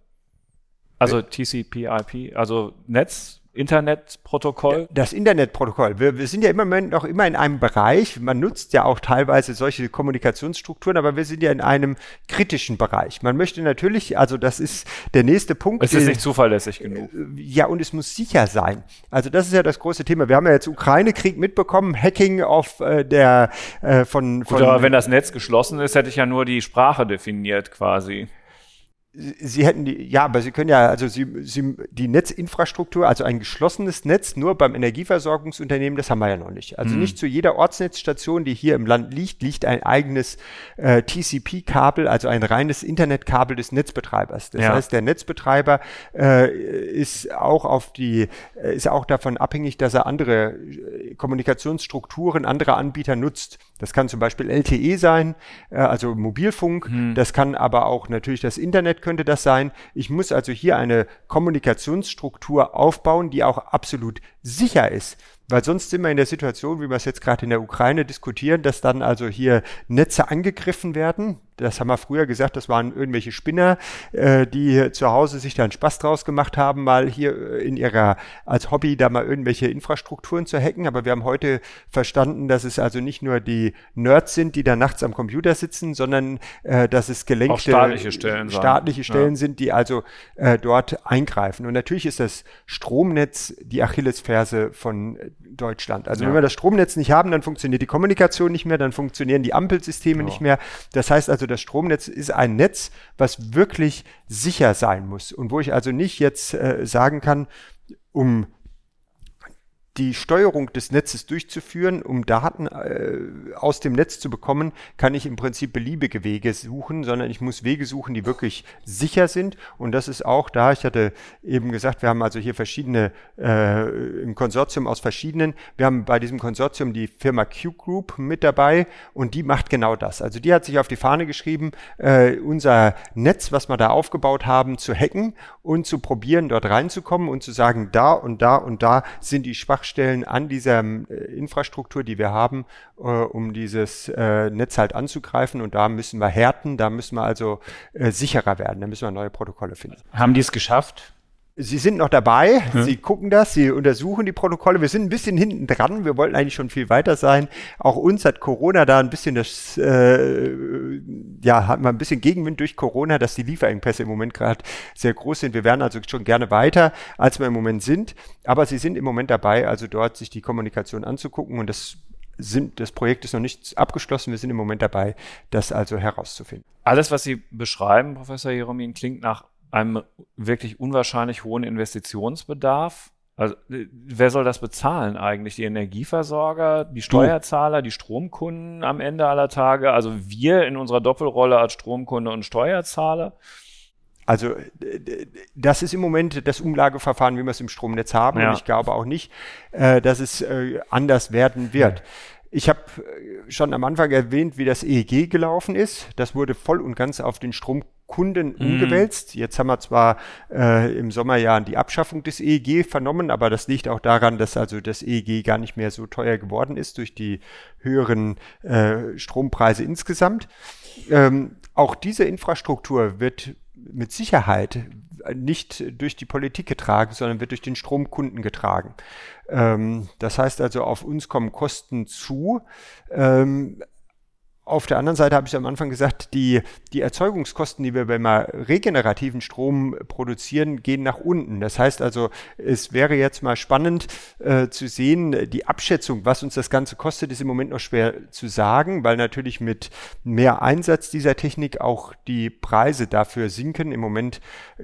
Also TCP/IP, also Netz Internetprotokoll? Das Internetprotokoll. Wir, wir, sind ja immer noch immer in einem Bereich, man nutzt ja auch teilweise solche Kommunikationsstrukturen, aber wir sind ja in einem kritischen Bereich. Man möchte natürlich, also das ist der nächste Punkt. Es ist nicht zuverlässig genug. Äh, ja, und es muss sicher sein. Also das ist ja das große Thema. Wir haben ja jetzt Ukraine-Krieg mitbekommen, Hacking auf äh, der äh, von, von Gut, aber wenn das Netz geschlossen ist, hätte ich ja nur die Sprache definiert quasi. Sie hätten die, ja, aber Sie können ja, also Sie, Sie, die Netzinfrastruktur, also ein geschlossenes Netz nur beim Energieversorgungsunternehmen, das haben wir ja noch nicht. Also mhm. nicht zu jeder Ortsnetzstation, die hier im Land liegt, liegt ein eigenes äh, TCP-Kabel, also ein reines Internetkabel des Netzbetreibers. Das ja. heißt, der Netzbetreiber äh, ist auch auf die, ist auch davon abhängig, dass er andere äh, Kommunikationsstrukturen anderer Anbieter nutzt. Das kann zum Beispiel LTE sein, äh, also Mobilfunk. Mhm. Das kann aber auch natürlich das Internet könnte das sein. Ich muss also hier eine Kommunikationsstruktur aufbauen, die auch absolut sicher ist. Weil sonst sind wir in der Situation, wie wir es jetzt gerade in der Ukraine diskutieren, dass dann also hier Netze angegriffen werden das haben wir früher gesagt, das waren irgendwelche Spinner, äh, die zu Hause sich da einen Spaß draus gemacht haben, mal hier äh, in ihrer, als Hobby da mal irgendwelche Infrastrukturen zu hacken. Aber wir haben heute verstanden, dass es also nicht nur die Nerds sind, die da nachts am Computer sitzen, sondern äh, dass es gelenkte staatliche Stellen, staatliche Stellen ja. sind, die also äh, dort eingreifen. Und natürlich ist das Stromnetz die Achillesferse von Deutschland. Also ja. wenn wir das Stromnetz nicht haben, dann funktioniert die Kommunikation nicht mehr, dann funktionieren die Ampelsysteme ja. nicht mehr. Das heißt also, das Stromnetz ist ein Netz, was wirklich sicher sein muss und wo ich also nicht jetzt äh, sagen kann, um die Steuerung des Netzes durchzuführen, um Daten äh, aus dem Netz zu bekommen, kann ich im Prinzip beliebige Wege suchen, sondern ich muss Wege suchen, die wirklich sicher sind. Und das ist auch da, ich hatte eben gesagt, wir haben also hier verschiedene, äh, im Konsortium aus verschiedenen, wir haben bei diesem Konsortium die Firma Q Group mit dabei und die macht genau das. Also die hat sich auf die Fahne geschrieben, äh, unser Netz, was wir da aufgebaut haben, zu hacken und zu probieren, dort reinzukommen und zu sagen, da und da und da sind die Schwachstellen Schwachstellen an dieser äh, Infrastruktur, die wir haben, äh, um dieses äh, Netz halt anzugreifen. Und da müssen wir härten, da müssen wir also sicherer werden, da müssen wir neue Protokolle finden. Haben die es geschafft? Sie sind noch dabei, ja. Sie gucken das, Sie untersuchen die Protokolle. Wir sind ein bisschen hinten dran, wir wollten eigentlich schon viel weiter sein. Auch uns hat Corona da ein bisschen das, äh, ja, hat man ein bisschen Gegenwind durch Corona, dass die Lieferengpässe im Moment gerade sehr groß sind. Wir wären also schon gerne weiter, als wir im Moment sind. Aber Sie sind im Moment dabei, also dort sich die Kommunikation anzugucken und das sind, das Projekt ist noch nicht abgeschlossen. Wir sind im Moment dabei, das also herauszufinden. Alles, was Sie beschreiben, Professor Jeromin, klingt nach einem wirklich unwahrscheinlich hohen Investitionsbedarf. Also, wer soll das bezahlen eigentlich? Die Energieversorger, die Steuerzahler, die Stromkunden am Ende aller Tage? Also wir in unserer Doppelrolle als Stromkunde und Steuerzahler? Also das ist im Moment das Umlageverfahren, wie wir es im Stromnetz haben. Ja. Und ich glaube auch nicht, äh, dass es äh, anders werden wird. Ich habe äh, schon am Anfang erwähnt, wie das EEG gelaufen ist. Das wurde voll und ganz auf den Strom Kunden mm. umgewälzt. Jetzt haben wir zwar äh, im Sommerjahr die Abschaffung des EEG vernommen, aber das liegt auch daran, dass also das EEG gar nicht mehr so teuer geworden ist durch die höheren äh, Strompreise insgesamt. Ähm, auch diese Infrastruktur wird mit Sicherheit nicht durch die Politik getragen, sondern wird durch den Stromkunden getragen. Ähm, das heißt also, auf uns kommen Kosten zu. Ähm, auf der anderen Seite habe ich am Anfang gesagt, die, die Erzeugungskosten, die wir beim regenerativen Strom produzieren, gehen nach unten. Das heißt also, es wäre jetzt mal spannend äh, zu sehen, die Abschätzung, was uns das Ganze kostet, ist im Moment noch schwer zu sagen, weil natürlich mit mehr Einsatz dieser Technik auch die Preise dafür sinken. Im Moment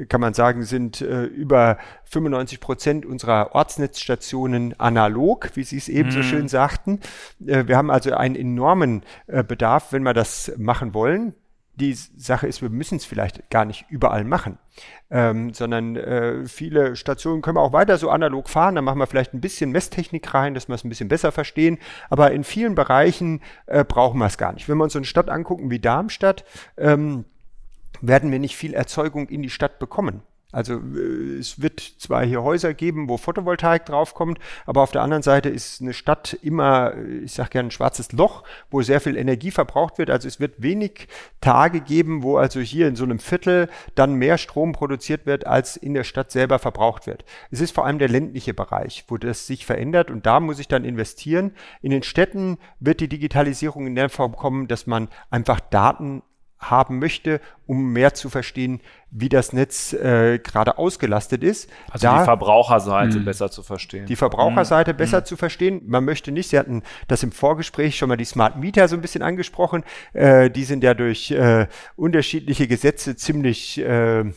kann man sagen, sind äh, über 95 Prozent unserer Ortsnetzstationen analog, wie Sie es eben mhm. so schön sagten. Äh, wir haben also einen enormen äh, Bedarf, wenn wir das machen wollen. Die Sache ist, wir müssen es vielleicht gar nicht überall machen, ähm, sondern äh, viele Stationen können wir auch weiter so analog fahren. Dann machen wir vielleicht ein bisschen Messtechnik rein, dass wir es ein bisschen besser verstehen. Aber in vielen Bereichen äh, brauchen wir es gar nicht. Wenn wir uns so eine Stadt angucken wie Darmstadt, ähm, werden wir nicht viel Erzeugung in die Stadt bekommen. Also äh, es wird zwar hier Häuser geben, wo Photovoltaik draufkommt, aber auf der anderen Seite ist eine Stadt immer, äh, ich sage gerne, ein schwarzes Loch, wo sehr viel Energie verbraucht wird. Also es wird wenig Tage geben, wo also hier in so einem Viertel dann mehr Strom produziert wird, als in der Stadt selber verbraucht wird. Es ist vor allem der ländliche Bereich, wo das sich verändert und da muss ich dann investieren. In den Städten wird die Digitalisierung in der Form kommen, dass man einfach Daten haben möchte, um mehr zu verstehen, wie das Netz äh, gerade ausgelastet ist. Also da, die Verbraucherseite mh, besser zu verstehen. Die Verbraucherseite mh, besser mh. zu verstehen. Man möchte nicht, Sie hatten das im Vorgespräch schon mal die Smart Meter so ein bisschen angesprochen. Äh, die sind ja durch äh, unterschiedliche Gesetze ziemlich äh, äh,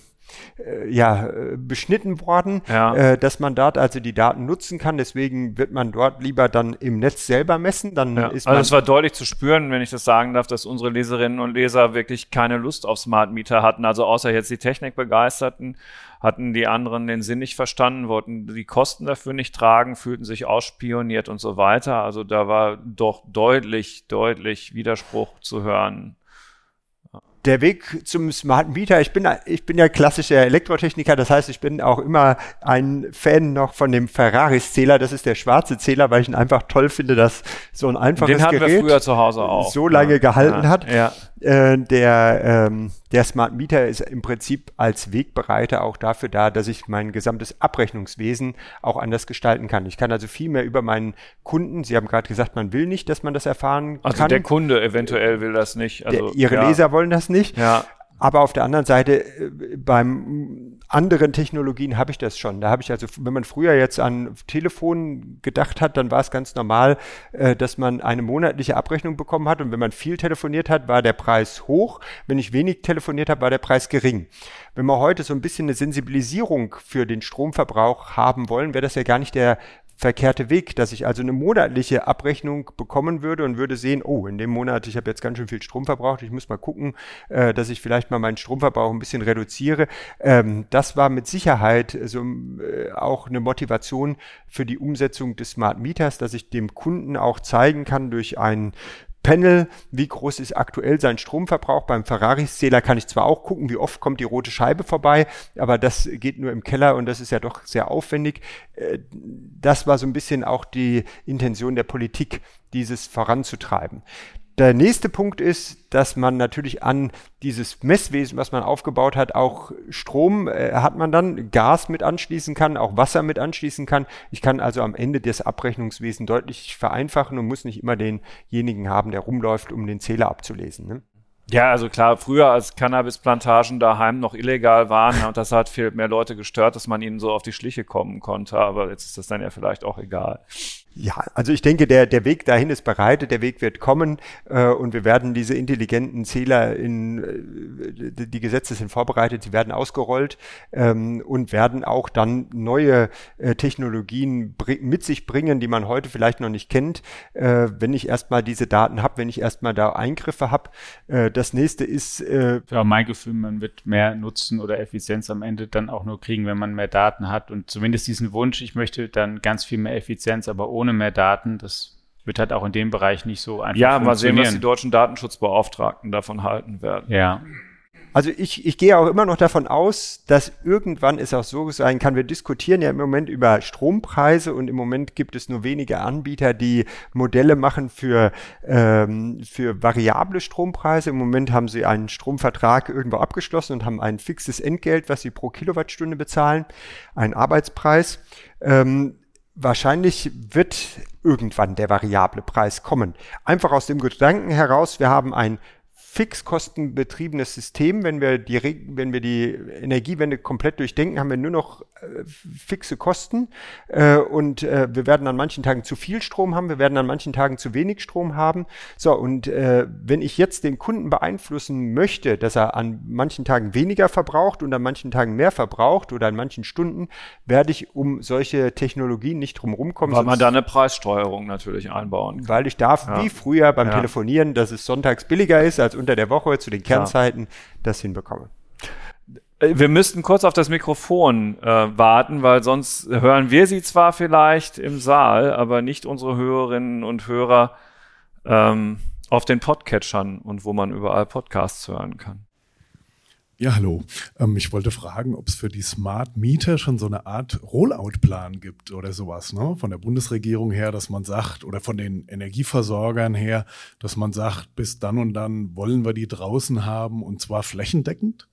ja, äh, beschnitten worden, ja. äh, dass man dort also die Daten nutzen kann. Deswegen wird man dort lieber dann im Netz selber messen. Dann ja. ist also es war deutlich zu spüren, wenn ich das sagen darf, dass unsere Leserinnen und Leser wirklich keine Lust auf Smart Meter hatten. Also außer jetzt die Technik begeisterten, hatten die anderen den Sinn nicht verstanden, wollten die Kosten dafür nicht tragen, fühlten sich ausspioniert und so weiter. Also da war doch deutlich, deutlich Widerspruch zu hören der Weg zum Smart Meter, ich bin, ich bin ja klassischer Elektrotechniker, das heißt, ich bin auch immer ein Fan noch von dem Ferraris-Zähler, das ist der schwarze Zähler, weil ich ihn einfach toll finde, dass so ein einfaches Den hatten Gerät wir früher zu Hause auch. so lange ja, gehalten ja, hat. Ja. Äh, der, ähm, der Smart Meter ist im Prinzip als Wegbereiter auch dafür da, dass ich mein gesamtes Abrechnungswesen auch anders gestalten kann. Ich kann also viel mehr über meinen Kunden, Sie haben gerade gesagt, man will nicht, dass man das erfahren also kann. Also der Kunde eventuell will das nicht. Also, der, ihre ja. Leser wollen das nicht. Ja. Aber auf der anderen Seite äh, beim anderen Technologien habe ich das schon. Da habe ich also, wenn man früher jetzt an Telefon gedacht hat, dann war es ganz normal, äh, dass man eine monatliche Abrechnung bekommen hat und wenn man viel telefoniert hat, war der Preis hoch. Wenn ich wenig telefoniert habe, war der Preis gering. Wenn wir heute so ein bisschen eine Sensibilisierung für den Stromverbrauch haben wollen, wäre das ja gar nicht der verkehrte Weg, dass ich also eine monatliche Abrechnung bekommen würde und würde sehen, oh, in dem Monat, ich habe jetzt ganz schön viel Strom verbraucht, ich muss mal gucken, äh, dass ich vielleicht mal meinen Stromverbrauch ein bisschen reduziere. Ähm, das war mit Sicherheit so äh, auch eine Motivation für die Umsetzung des Smart Meters, dass ich dem Kunden auch zeigen kann durch ein Panel, wie groß ist aktuell sein Stromverbrauch. Beim Ferraris-Zähler kann ich zwar auch gucken, wie oft kommt die rote Scheibe vorbei, aber das geht nur im Keller und das ist ja doch sehr aufwendig. Äh, das war so ein bisschen auch die Intention der Politik, dieses voranzutreiben. Der nächste Punkt ist, dass man natürlich an dieses Messwesen, was man aufgebaut hat, auch Strom äh, hat man dann, Gas mit anschließen kann, auch Wasser mit anschließen kann. Ich kann also am Ende das Abrechnungswesen deutlich vereinfachen und muss nicht immer denjenigen haben, der rumläuft, um den Zähler abzulesen. Ne? Ja, also klar, früher als Cannabisplantagen daheim noch illegal waren und das hat viel mehr Leute gestört, dass man ihnen so auf die Schliche kommen konnte, aber jetzt ist das dann ja vielleicht auch egal. Ja, also ich denke, der, der Weg dahin ist bereitet, der Weg wird kommen äh, und wir werden diese intelligenten Zähler in, äh, die Gesetze sind vorbereitet, sie werden ausgerollt ähm, und werden auch dann neue äh, Technologien mit sich bringen, die man heute vielleicht noch nicht kennt, äh, wenn ich erstmal diese Daten habe, wenn ich erstmal da Eingriffe habe. Äh, das nächste ist... Äh, ja, mein Gefühl, man wird mehr Nutzen oder Effizienz am Ende dann auch nur kriegen, wenn man mehr Daten hat und zumindest diesen Wunsch, ich möchte dann ganz viel mehr Effizienz, aber ohne ohne mehr Daten. Das wird halt auch in dem Bereich nicht so einfach Ja, mal sehen, was die deutschen Datenschutzbeauftragten davon halten werden. Ja. Also ich, ich gehe auch immer noch davon aus, dass irgendwann es auch so sein kann, wir diskutieren ja im Moment über Strompreise und im Moment gibt es nur wenige Anbieter, die Modelle machen für, ähm, für variable Strompreise. Im Moment haben sie einen Stromvertrag irgendwo abgeschlossen und haben ein fixes Entgelt, was sie pro Kilowattstunde bezahlen, einen Arbeitspreis. Ähm, Wahrscheinlich wird irgendwann der variable Preis kommen. Einfach aus dem Gedanken heraus, wir haben ein fixkostenbetriebenes System. Wenn wir die, wenn wir die Energiewende komplett durchdenken, haben wir nur noch äh, fixe Kosten äh, und äh, wir werden an manchen Tagen zu viel Strom haben, wir werden an manchen Tagen zu wenig Strom haben. So, und äh, wenn ich jetzt den Kunden beeinflussen möchte, dass er an manchen Tagen weniger verbraucht und an manchen Tagen mehr verbraucht oder an manchen Stunden, werde ich um solche Technologien nicht drum rumkommen. Weil man da eine Preissteuerung natürlich einbauen kann. Weil ich darf, ja. wie früher beim ja. Telefonieren, dass es sonntags billiger ist als unter der Woche zu den Kernzeiten das hinbekomme. Wir müssten kurz auf das Mikrofon äh, warten, weil sonst hören wir Sie zwar vielleicht im Saal, aber nicht unsere Hörerinnen und Hörer ähm, auf den Podcatchern und wo man überall Podcasts hören kann. Ja, hallo. Ähm, ich wollte fragen, ob es für die Smart Meter schon so eine Art Rollout-Plan gibt oder sowas, ne? Von der Bundesregierung her, dass man sagt, oder von den Energieversorgern her, dass man sagt, bis dann und dann wollen wir die draußen haben und zwar flächendeckend?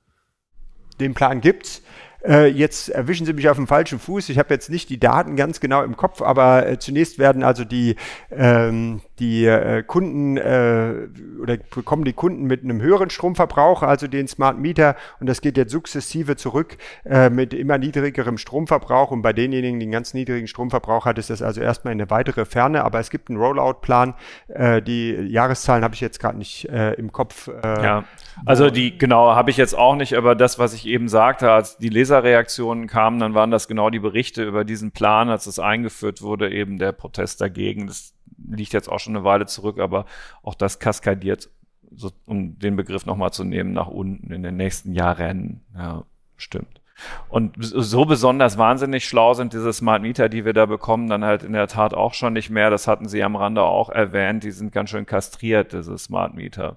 Den Plan gibt's. Äh, jetzt erwischen Sie mich auf dem falschen Fuß. Ich habe jetzt nicht die Daten ganz genau im Kopf, aber äh, zunächst werden also die, ähm, die äh, Kunden äh, oder bekommen die Kunden mit einem höheren Stromverbrauch, also den Smart Meter, und das geht jetzt sukzessive zurück äh, mit immer niedrigerem Stromverbrauch. Und bei denjenigen, die einen ganz niedrigen Stromverbrauch hat, ist das also erstmal in eine weitere Ferne. Aber es gibt einen Rollout-Plan. Äh, die Jahreszahlen habe ich jetzt gerade nicht im Kopf. Ja, also die genau habe ich jetzt auch nicht, aber das, was ich eben sagte, als die Leser Leserreaktionen kamen, dann waren das genau die Berichte über diesen Plan, als es eingeführt wurde, eben der Protest dagegen. Das liegt jetzt auch schon eine Weile zurück, aber auch das kaskadiert, so, um den Begriff nochmal zu nehmen, nach unten in den nächsten Jahren. Ja, stimmt. Und so besonders wahnsinnig schlau sind diese Smart Meter, die wir da bekommen, dann halt in der Tat auch schon nicht mehr. Das hatten Sie am Rande auch erwähnt. Die sind ganz schön kastriert, diese Smart Meter.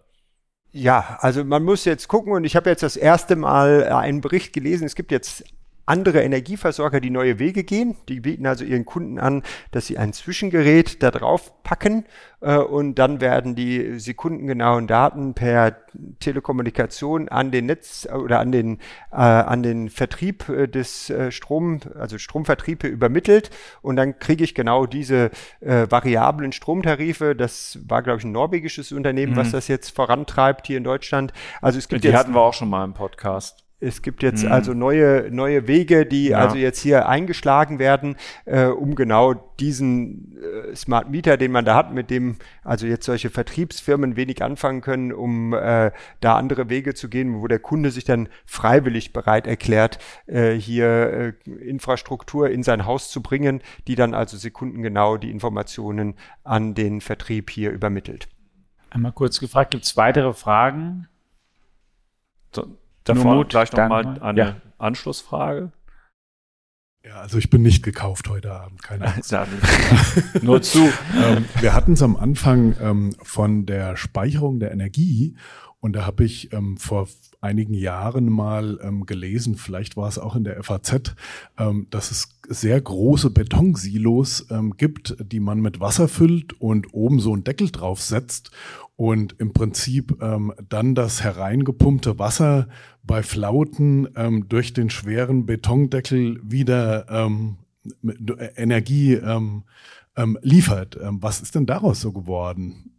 Ja, also man muss jetzt gucken und ich habe jetzt das erste Mal einen Bericht gelesen. Es gibt jetzt andere Energieversorger, die neue Wege gehen. Die bieten also ihren Kunden an, dass sie ein Zwischengerät da drauf packen äh, und dann werden die sekundengenauen Daten per Telekommunikation an den Netz oder an den äh, an den Vertrieb äh, des äh, Strom, also Stromvertriebe übermittelt und dann kriege ich genau diese äh, variablen Stromtarife. Das war glaube ich ein norwegisches Unternehmen, mhm. was das jetzt vorantreibt hier in Deutschland. Also es gibt die jetzt, hatten wir auch schon mal im Podcast. Es gibt jetzt mhm. also neue, neue Wege, die ja. also jetzt hier eingeschlagen werden, äh, um genau diesen äh, Smart Meter, den man da hat, mit dem also jetzt solche Vertriebsfirmen wenig anfangen können, um äh, da andere Wege zu gehen, wo der Kunde sich dann freiwillig bereit erklärt, äh, hier äh, Infrastruktur in sein Haus zu bringen, die dann also sekundengenau die Informationen an den Vertrieb hier übermittelt. Einmal kurz gefragt, gibt es weitere Fragen? So Davor Mut, gleich nochmal eine ja. Anschlussfrage. Ja, also ich bin nicht gekauft heute Abend, keine Angst. Nur zu. ähm, wir hatten es am Anfang ähm, von der Speicherung der Energie und da habe ich ähm, vor einigen Jahren mal ähm, gelesen, vielleicht war es auch in der FAZ, ähm, dass es sehr große Betonsilos ähm, gibt, die man mit Wasser füllt und oben so einen Deckel draufsetzt und im Prinzip ähm, dann das hereingepumpte Wasser bei Flauten ähm, durch den schweren Betondeckel wieder ähm, Energie ähm, ähm, liefert. Ähm, was ist denn daraus so geworden?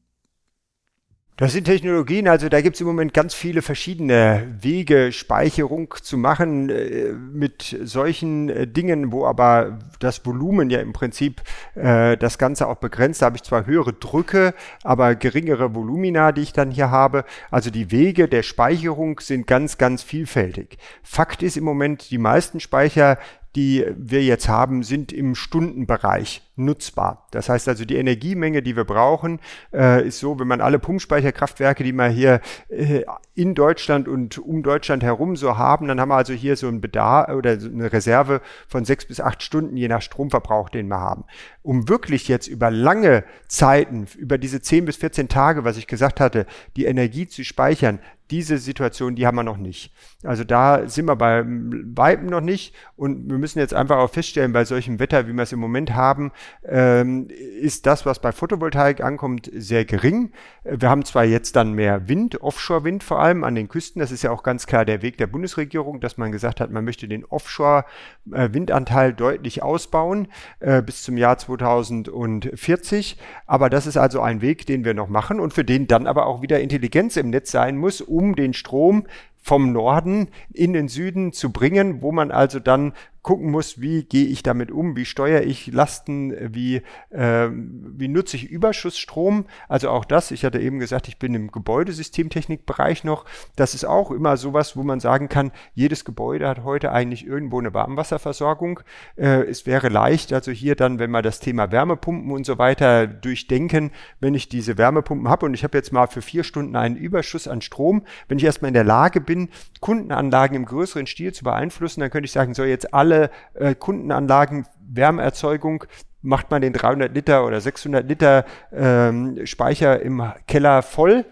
Das sind Technologien, also da gibt es im Moment ganz viele verschiedene Wege, Speicherung zu machen äh, mit solchen äh, Dingen, wo aber das Volumen ja im Prinzip äh, das Ganze auch begrenzt. Da habe ich zwar höhere Drücke, aber geringere Volumina, die ich dann hier habe. Also die Wege der Speicherung sind ganz, ganz vielfältig. Fakt ist im Moment, die meisten Speicher die wir jetzt haben, sind im Stundenbereich nutzbar. Das heißt also, die Energiemenge, die wir brauchen, äh, ist so, wenn man alle Pumpspeicherkraftwerke, die wir hier äh, in Deutschland und um Deutschland herum so haben, dann haben wir also hier so einen Bedarf oder so eine Reserve von sechs bis acht Stunden, je nach Stromverbrauch, den wir haben. Um wirklich jetzt über lange Zeiten, über diese zehn bis 14 Tage, was ich gesagt hatte, die Energie zu speichern, diese Situation, die haben wir noch nicht. Also da sind wir bei Weitem noch nicht und wir müssen jetzt einfach auch feststellen, bei solchem Wetter, wie wir es im Moment haben, ähm, ist das, was bei Photovoltaik ankommt, sehr gering. Wir haben zwar jetzt dann mehr Wind, Offshore-Wind vor allem an den Küsten, das ist ja auch ganz klar der Weg der Bundesregierung, dass man gesagt hat, man möchte den Offshore-Windanteil deutlich ausbauen äh, bis zum Jahr 2040, aber das ist also ein Weg, den wir noch machen und für den dann aber auch wieder Intelligenz im Netz sein muss, um den Strom vom Norden in den Süden zu bringen, wo man also dann gucken muss, wie gehe ich damit um, wie steuere ich Lasten, wie, äh, wie nutze ich Überschussstrom. Also auch das, ich hatte eben gesagt, ich bin im Gebäudesystemtechnikbereich noch. Das ist auch immer sowas, wo man sagen kann, jedes Gebäude hat heute eigentlich irgendwo eine Warmwasserversorgung. Äh, es wäre leicht, also hier dann, wenn wir das Thema Wärmepumpen und so weiter durchdenken, wenn ich diese Wärmepumpen habe und ich habe jetzt mal für vier Stunden einen Überschuss an Strom, wenn ich erstmal in der Lage bin, Kundenanlagen im größeren Stil zu beeinflussen, dann könnte ich sagen, so jetzt alle alle äh, Kundenanlagen Wärmeerzeugung macht man den 300 Liter oder 600 Liter ähm, Speicher im Keller voll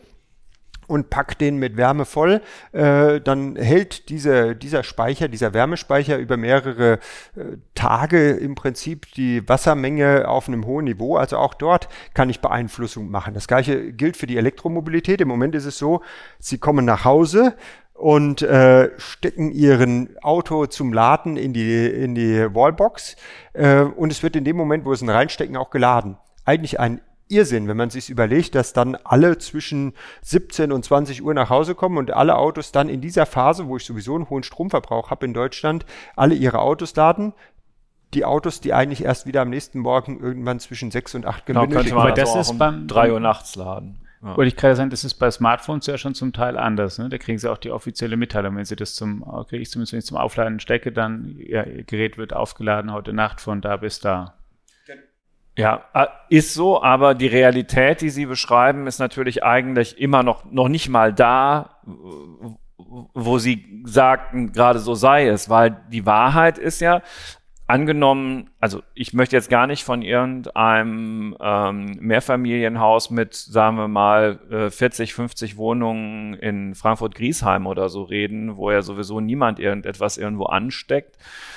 und packt den mit Wärme voll, äh, dann hält diese, dieser Speicher, dieser Wärmespeicher über mehrere äh, Tage im Prinzip die Wassermenge auf einem hohen Niveau. Also auch dort kann ich Beeinflussung machen. Das gleiche gilt für die Elektromobilität. Im Moment ist es so, Sie kommen nach Hause, und äh, stecken ihren Auto zum Laden in die, in die Wallbox äh, und es wird in dem Moment, wo sie ihn reinstecken, auch geladen. Eigentlich ein Irrsinn, wenn man sich überlegt, dass dann alle zwischen 17 und 20 Uhr nach Hause kommen und alle Autos dann in dieser Phase, wo ich sowieso einen hohen Stromverbrauch habe in Deutschland, alle ihre Autos laden, die Autos, die eigentlich erst wieder am nächsten Morgen irgendwann zwischen 6 und 8 genau, könnte man das, das ist um beim 3 Uhr nachts laden. Ja. Wollte ich gerade sagen, das ist bei Smartphones ja schon zum Teil anders. Ne? Da kriegen sie auch die offizielle Mitteilung, wenn sie das zum, kriege ich zumindest, wenn ich zum Aufladen stecke, dann, ja, ihr Gerät wird aufgeladen heute Nacht von da bis da. Ja, ist so, aber die Realität, die Sie beschreiben, ist natürlich eigentlich immer noch, noch nicht mal da, wo Sie sagten, gerade so sei es, weil die Wahrheit ist ja, angenommen, also ich möchte jetzt gar nicht von irgendeinem ähm, Mehrfamilienhaus mit, sagen wir mal, äh, 40, 50 Wohnungen in Frankfurt-Griesheim oder so reden, wo ja sowieso niemand irgendetwas irgendwo ansteckt,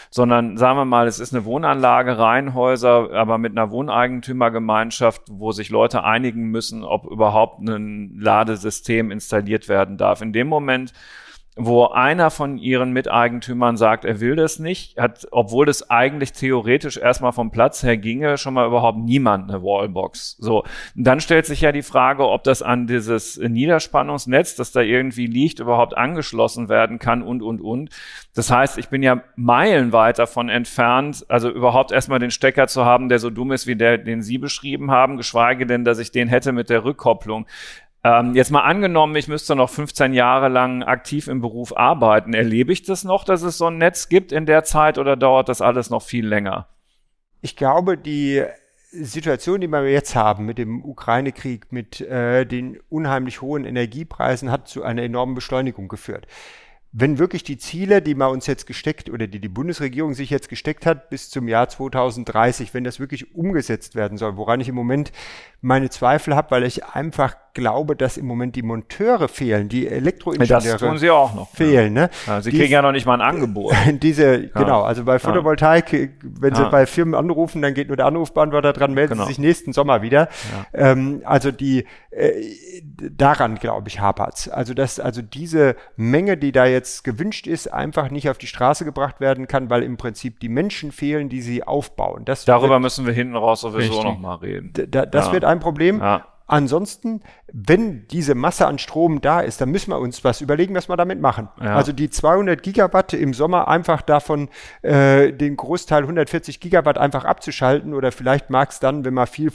sondern sagen wir mal, es ist eine Wohnanlage, Reihenhäuser, aber mit einer Wohneigentümergemeinschaft, wo sich Leute einigen müssen, ob überhaupt ein Ladesystem installiert werden darf. In dem Moment, wo einer von ihren Miteigentümern sagt, er will das nicht, hat, obwohl das eigentlich theoretisch erstmal vom Platz her ginge, schon mal überhaupt niemand eine Wallbox. So. Und dann stellt sich ja die Frage, ob das an dieses Niederspannungsnetz, das da irgendwie liegt, überhaupt angeschlossen werden kann und, und, und. Das heißt, ich bin ja meilenweit davon entfernt, also überhaupt erstmal den Stecker zu haben, der so dumm ist wie der, den Sie beschrieben haben, geschweige denn, dass ich den hätte mit der Rückkopplung. Ähm, jetzt mal angenommen, ich müsste noch 15 Jahre lang aktiv im Beruf arbeiten. Erlebe ich das noch, dass es so ein Netz gibt in der Zeit oder dauert das alles noch viel länger? Ich glaube, die Situation, die wir jetzt haben mit dem Ukraine-Krieg, mit äh, den unheimlich hohen Energiepreisen, hat zu einer enormen Beschleunigung geführt wenn wirklich die Ziele, die man uns jetzt gesteckt oder die die Bundesregierung sich jetzt gesteckt hat bis zum Jahr 2030, wenn das wirklich umgesetzt werden soll, woran ich im Moment meine Zweifel habe, weil ich einfach glaube, dass im Moment die Monteure fehlen, die Elektroingenieure das tun sie auch noch, fehlen. Ja. Ne? Ja, sie die, kriegen ja noch nicht mal ein Angebot. Diese, ja. genau, also bei Photovoltaik, wenn sie bei Firmen anrufen, dann geht nur der Anrufbeantworter dran, melden genau. sie sich nächsten Sommer wieder. Ähm, also die, äh, daran glaube ich hapert's. Also dass also diese Menge, die da jetzt gewünscht ist, einfach nicht auf die Straße gebracht werden kann, weil im Prinzip die Menschen fehlen, die sie aufbauen. Das Darüber wird, müssen wir hinten raus sowieso noch mal reden. Da, das wird ein Problem. Ja. Ansonsten, wenn diese Masse an Strom da ist, dann müssen wir uns was überlegen, was wir damit machen. Ja. Also die 200 Gigawatt im Sommer einfach davon äh, den Großteil 140 Gigawatt einfach abzuschalten oder vielleicht mag es dann, wenn wir viel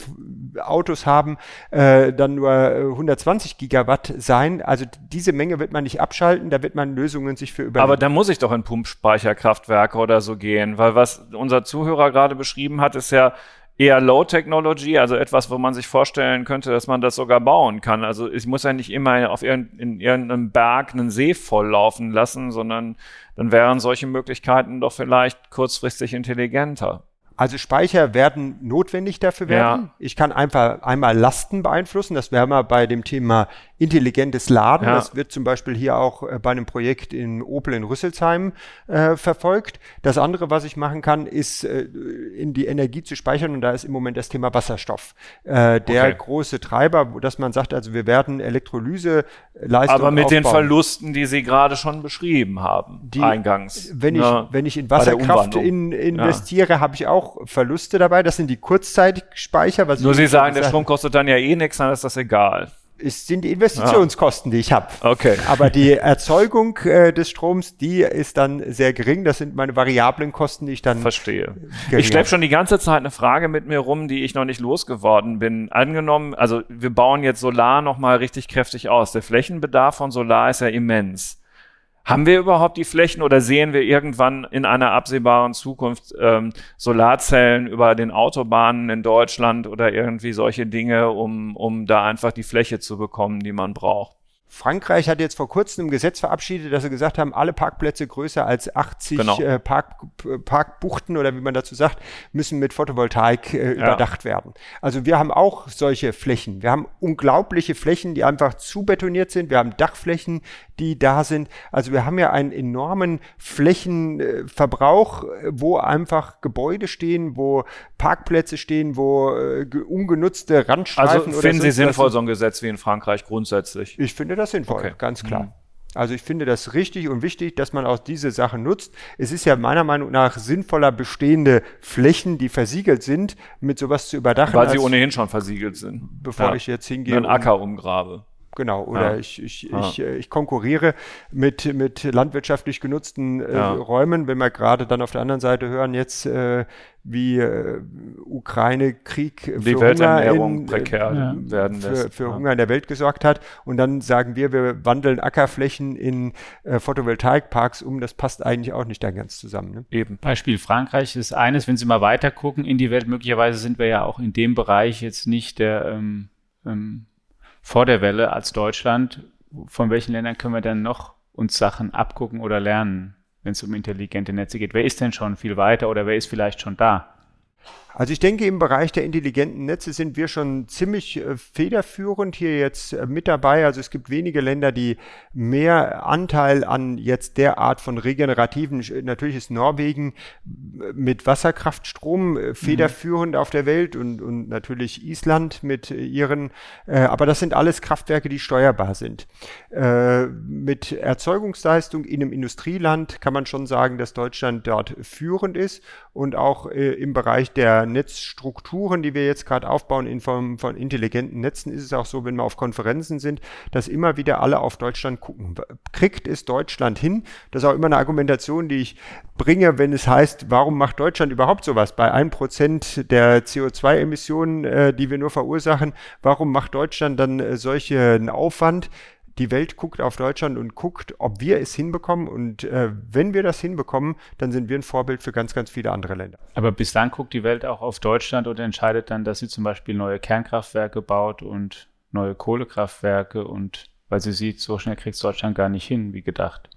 Autos haben, äh, dann nur 120 äh, Gigawatt sein. Also diese Menge wird man nicht abschalten, da wird man Lösungen sich für überlegen. Aber da muss ich doch in Pumpspeicherkraftwerke oder so gehen, weil was unser Zuhörer gerade beschrieben hat, ist ja, eher Low Technology, also etwas, wo man sich vorstellen könnte, dass man das sogar bauen kann. Also ich muss ja nicht immer auf irgendein, in irgendeinem Berg einen See volllaufen lassen, sondern dann wären solche Möglichkeiten doch vielleicht kurzfristig intelligenter. Also Speicher werden notwendig dafür werden. Ja. Ich kann einfach einmal Lasten beeinflussen. Das wäre mal bei dem Thema intelligentes Laden. Ja. Das wird zum Beispiel hier auch äh, bei einem Projekt in Opel in Rüsselsheim äh, verfolgt. Das andere, was ich machen kann, ist äh, in die Energie zu speichern. Und da ist im Moment das Thema Wasserstoff. Äh, der okay. große Treiber, dass man sagt, also wir werden Elektrolyse Leistung Aber mit aufbauen. den Verlusten, die Sie gerade schon beschrieben haben, die, eingangs. Wenn ich, ne, wenn ich in Wasserkraft in, investiere, ja. habe ich auch Verluste dabei. Das sind die Kurzzeitspeicher. Was Nur Sie sagen, der Strom kostet dann ja eh nichts, dann ist das egal es sind die Investitionskosten, die ich habe. Okay. Aber die Erzeugung äh, des Stroms, die ist dann sehr gering. Das sind meine variablen Kosten, die ich dann verstehe. Ich schleppe schon die ganze Zeit eine Frage mit mir rum, die ich noch nicht losgeworden bin. Angenommen, also wir bauen jetzt Solar noch mal richtig kräftig aus. Der Flächenbedarf von Solar ist ja immens. Haben wir überhaupt die Flächen oder sehen wir irgendwann in einer absehbaren Zukunft ähm, Solarzellen über den Autobahnen in Deutschland oder irgendwie solche Dinge, um, um da einfach die Fläche zu bekommen, die man braucht? Frankreich hat jetzt vor kurzem ein Gesetz verabschiedet, dass sie gesagt haben, alle Parkplätze größer als 80 genau. äh, Park, Parkbuchten oder wie man dazu sagt, müssen mit Photovoltaik äh, ja. überdacht werden. Also wir haben auch solche Flächen. Wir haben unglaubliche Flächen, die einfach zu betoniert sind. Wir haben Dachflächen, die da sind. Also wir haben ja einen enormen Flächenverbrauch, wo einfach Gebäude stehen, wo Parkplätze stehen, wo äh, ungenutzte Randstreifen Also finden Sie sinnvoll so ein Gesetz wie in Frankreich grundsätzlich? Ich finde das sinnvoll, okay. ganz klar. Mhm. Also ich finde das richtig und wichtig, dass man auch diese Sachen nutzt. Es ist ja meiner Meinung nach sinnvoller, bestehende Flächen, die versiegelt sind, mit sowas zu überdachen. Weil sie ohnehin schon versiegelt sind. Bevor ja. ich jetzt hingehe. Einen Acker umgrabe. Genau, oder ja. ich, ich, ja. ich, äh, ich konkurriere mit, mit landwirtschaftlich genutzten äh, ja. Räumen, wenn wir gerade dann auf der anderen Seite hören, jetzt äh, wie äh, Ukraine-Krieg für Hunger in, prekär äh, werden für, für Hunger in der Welt gesorgt hat. Und dann sagen wir, wir wandeln Ackerflächen in äh, Photovoltaikparks um. Das passt eigentlich auch nicht da ganz zusammen. Ne? Eben. Beispiel Frankreich ist eines, wenn Sie mal weiter gucken in die Welt, möglicherweise sind wir ja auch in dem Bereich jetzt nicht der ähm, ähm, vor der Welle als Deutschland. Von welchen Ländern können wir dann noch uns Sachen abgucken oder lernen, wenn es um intelligente Netze geht? Wer ist denn schon viel weiter oder wer ist vielleicht schon da? Also ich denke, im Bereich der intelligenten Netze sind wir schon ziemlich äh, federführend hier jetzt äh, mit dabei. Also es gibt wenige Länder, die mehr Anteil an jetzt der Art von regenerativen, natürlich ist Norwegen äh, mit Wasserkraftstrom äh, federführend mhm. auf der Welt und, und natürlich Island mit ihren, äh, aber das sind alles Kraftwerke, die steuerbar sind. Äh, mit Erzeugungsleistung in einem Industrieland kann man schon sagen, dass Deutschland dort führend ist und auch im Bereich der Netzstrukturen, die wir jetzt gerade aufbauen in Form von intelligenten Netzen, ist es auch so, wenn wir auf Konferenzen sind, dass immer wieder alle auf Deutschland gucken. Kriegt es Deutschland hin? Das ist auch immer eine Argumentation, die ich bringe, wenn es heißt, warum macht Deutschland überhaupt sowas? Bei 1% der CO2-Emissionen, äh, die wir nur verursachen, warum macht Deutschland dann äh, solchen Aufwand? Die Welt guckt auf Deutschland und guckt, ob wir es hinbekommen. Und äh, wenn wir das hinbekommen, dann sind wir ein Vorbild für ganz, ganz viele andere Länder. Aber bislang guckt die Welt auch auf Deutschland und entscheidet dann, dass sie zum Beispiel neue Kernkraftwerke baut und neue Kohlekraftwerke und weil sie sieht, so schnell kriegt es Deutschland gar nicht hin, wie gedacht.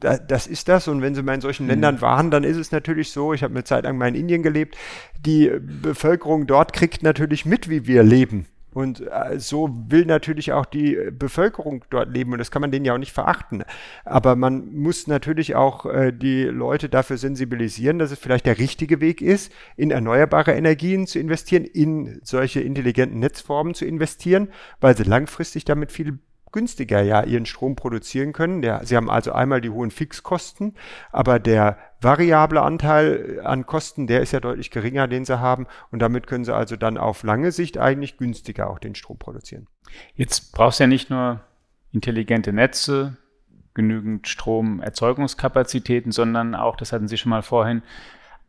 das ist das. Und wenn Sie mal in solchen mhm. Ländern waren, dann ist es natürlich so, ich habe eine Zeit lang mal in Indien gelebt, die Bevölkerung dort kriegt natürlich mit, wie wir leben. Und äh, so will natürlich auch die Bevölkerung dort leben und das kann man denen ja auch nicht verachten. Aber man muss natürlich auch äh, die Leute dafür sensibilisieren, dass es vielleicht der richtige Weg ist, in erneuerbare Energien zu investieren, in solche intelligenten Netzformen zu investieren, weil sie langfristig damit viel günstiger ja ihren Strom produzieren können. Der, sie haben also einmal die hohen Fixkosten, aber der variable Anteil an Kosten, der ist ja deutlich geringer, den sie haben. Und damit können sie also dann auf lange Sicht eigentlich günstiger auch den Strom produzieren. Jetzt brauchst du ja nicht nur intelligente Netze, genügend Stromerzeugungskapazitäten, sondern auch, das hatten Sie schon mal vorhin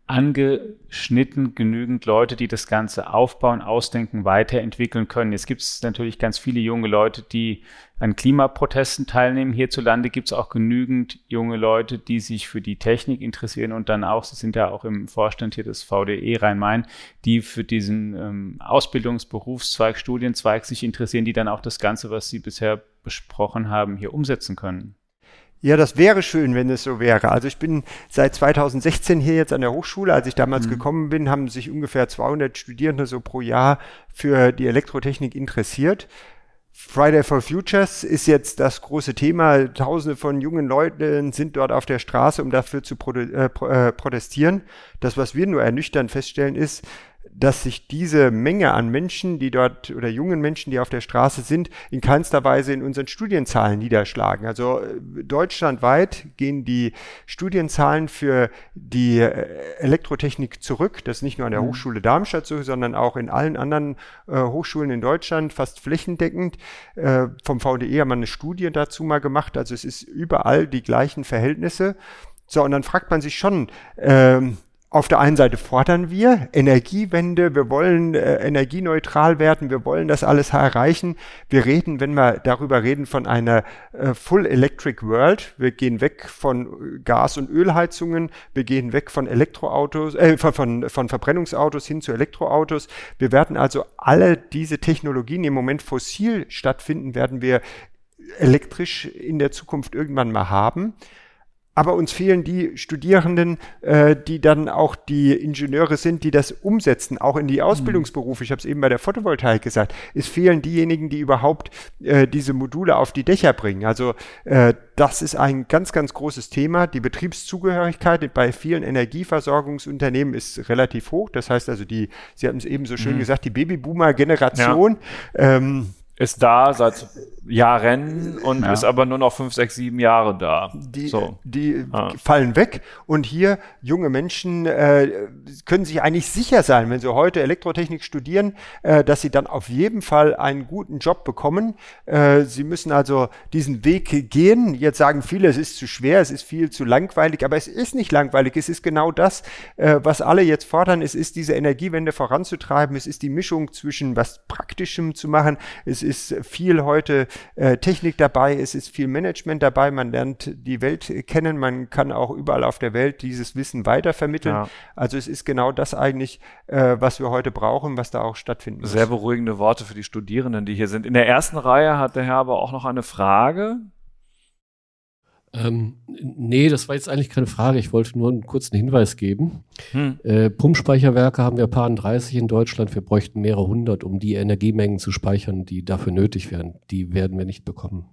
angeschnitten genügend Leute, die das Ganze aufbauen, ausdenken, weiterentwickeln können. Jetzt gibt es natürlich ganz viele junge Leute, die an Klimaprotesten teilnehmen. Hierzulande gibt es auch genügend junge Leute, die sich für die Technik interessieren und dann auch, sie sind ja auch im Vorstand hier des VDE Rhein-Main, die für diesen ähm, Ausbildungsberufszweig, Studienzweig sich interessieren, die dann auch das Ganze, was sie bisher besprochen haben, hier umsetzen können. Ja, das wäre schön, wenn es so wäre. Also ich bin seit 2016 hier jetzt an der Hochschule. Als ich damals mhm. gekommen bin, haben sich ungefähr 200 Studierende so pro Jahr für die Elektrotechnik interessiert. Friday for Futures ist jetzt das große Thema. Tausende von jungen Leuten sind dort auf der Straße, um dafür zu äh, äh, protestieren. Das, was wir nur ernüchternd feststellen, ist, dass sich diese Menge an Menschen, die dort oder jungen Menschen, die auf der Straße sind, in keinster Weise in unseren Studienzahlen niederschlagen. Also äh, deutschlandweit gehen die Studienzahlen für die äh, Elektrotechnik zurück. Das ist nicht nur an der mhm. Hochschule Darmstadt so, sondern auch in allen anderen äh, Hochschulen in Deutschland fast flächendeckend. Äh, vom VDE haben wir eine Studie dazu mal gemacht. Also es ist überall die gleichen Verhältnisse. So, und dann fragt man sich schon, ähm, auf der einen Seite fordern wir Energiewende, wir wollen äh, energieneutral werden, wir wollen das alles erreichen. Wir reden, wenn wir darüber reden, von einer äh, Full Electric World. Wir gehen weg von Gas- und Ölheizungen, wir gehen weg von Elektroautos, äh, von, von Verbrennungsautos hin zu Elektroautos. Wir werden also alle diese Technologien, die im Moment fossil stattfinden, werden wir elektrisch in der Zukunft irgendwann mal haben aber uns fehlen die Studierenden, äh, die dann auch die Ingenieure sind, die das umsetzen, auch in die Ausbildungsberufe. Ich habe es eben bei der Photovoltaik gesagt. Es fehlen diejenigen, die überhaupt äh, diese Module auf die Dächer bringen. Also äh, das ist ein ganz, ganz großes Thema. Die Betriebszugehörigkeit bei vielen Energieversorgungsunternehmen ist relativ hoch. Das heißt also, die, Sie hatten es eben so schön mhm. gesagt, die Babyboomer-Generation. Ja. Ähm, ist da seit Jahren und ja. ist aber nur noch fünf, sechs, sieben Jahre da. Die, so. die ah. fallen weg und hier junge Menschen äh, können sich eigentlich sicher sein, wenn sie heute Elektrotechnik studieren, äh, dass sie dann auf jeden Fall einen guten Job bekommen. Äh, sie müssen also diesen Weg gehen. Jetzt sagen viele, es ist zu schwer, es ist viel zu langweilig, aber es ist nicht langweilig. Es ist genau das, äh, was alle jetzt fordern. Es ist diese Energiewende voranzutreiben. Es ist die Mischung zwischen was Praktischem zu machen. Es ist viel heute äh, Technik dabei, es ist viel Management dabei, man lernt die Welt kennen, man kann auch überall auf der Welt dieses Wissen weitervermitteln. Ja. Also es ist genau das eigentlich, äh, was wir heute brauchen, was da auch stattfinden muss. Sehr beruhigende Worte für die Studierenden, die hier sind. In der ersten Reihe hat der Herr aber auch noch eine Frage. Ähm, nee, das war jetzt eigentlich keine Frage. Ich wollte nur einen kurzen Hinweis geben. Hm. Äh, Pumpspeicherwerke haben wir paar 30 in Deutschland. Wir bräuchten mehrere hundert, um die Energiemengen zu speichern, die dafür nötig wären. Die werden wir nicht bekommen.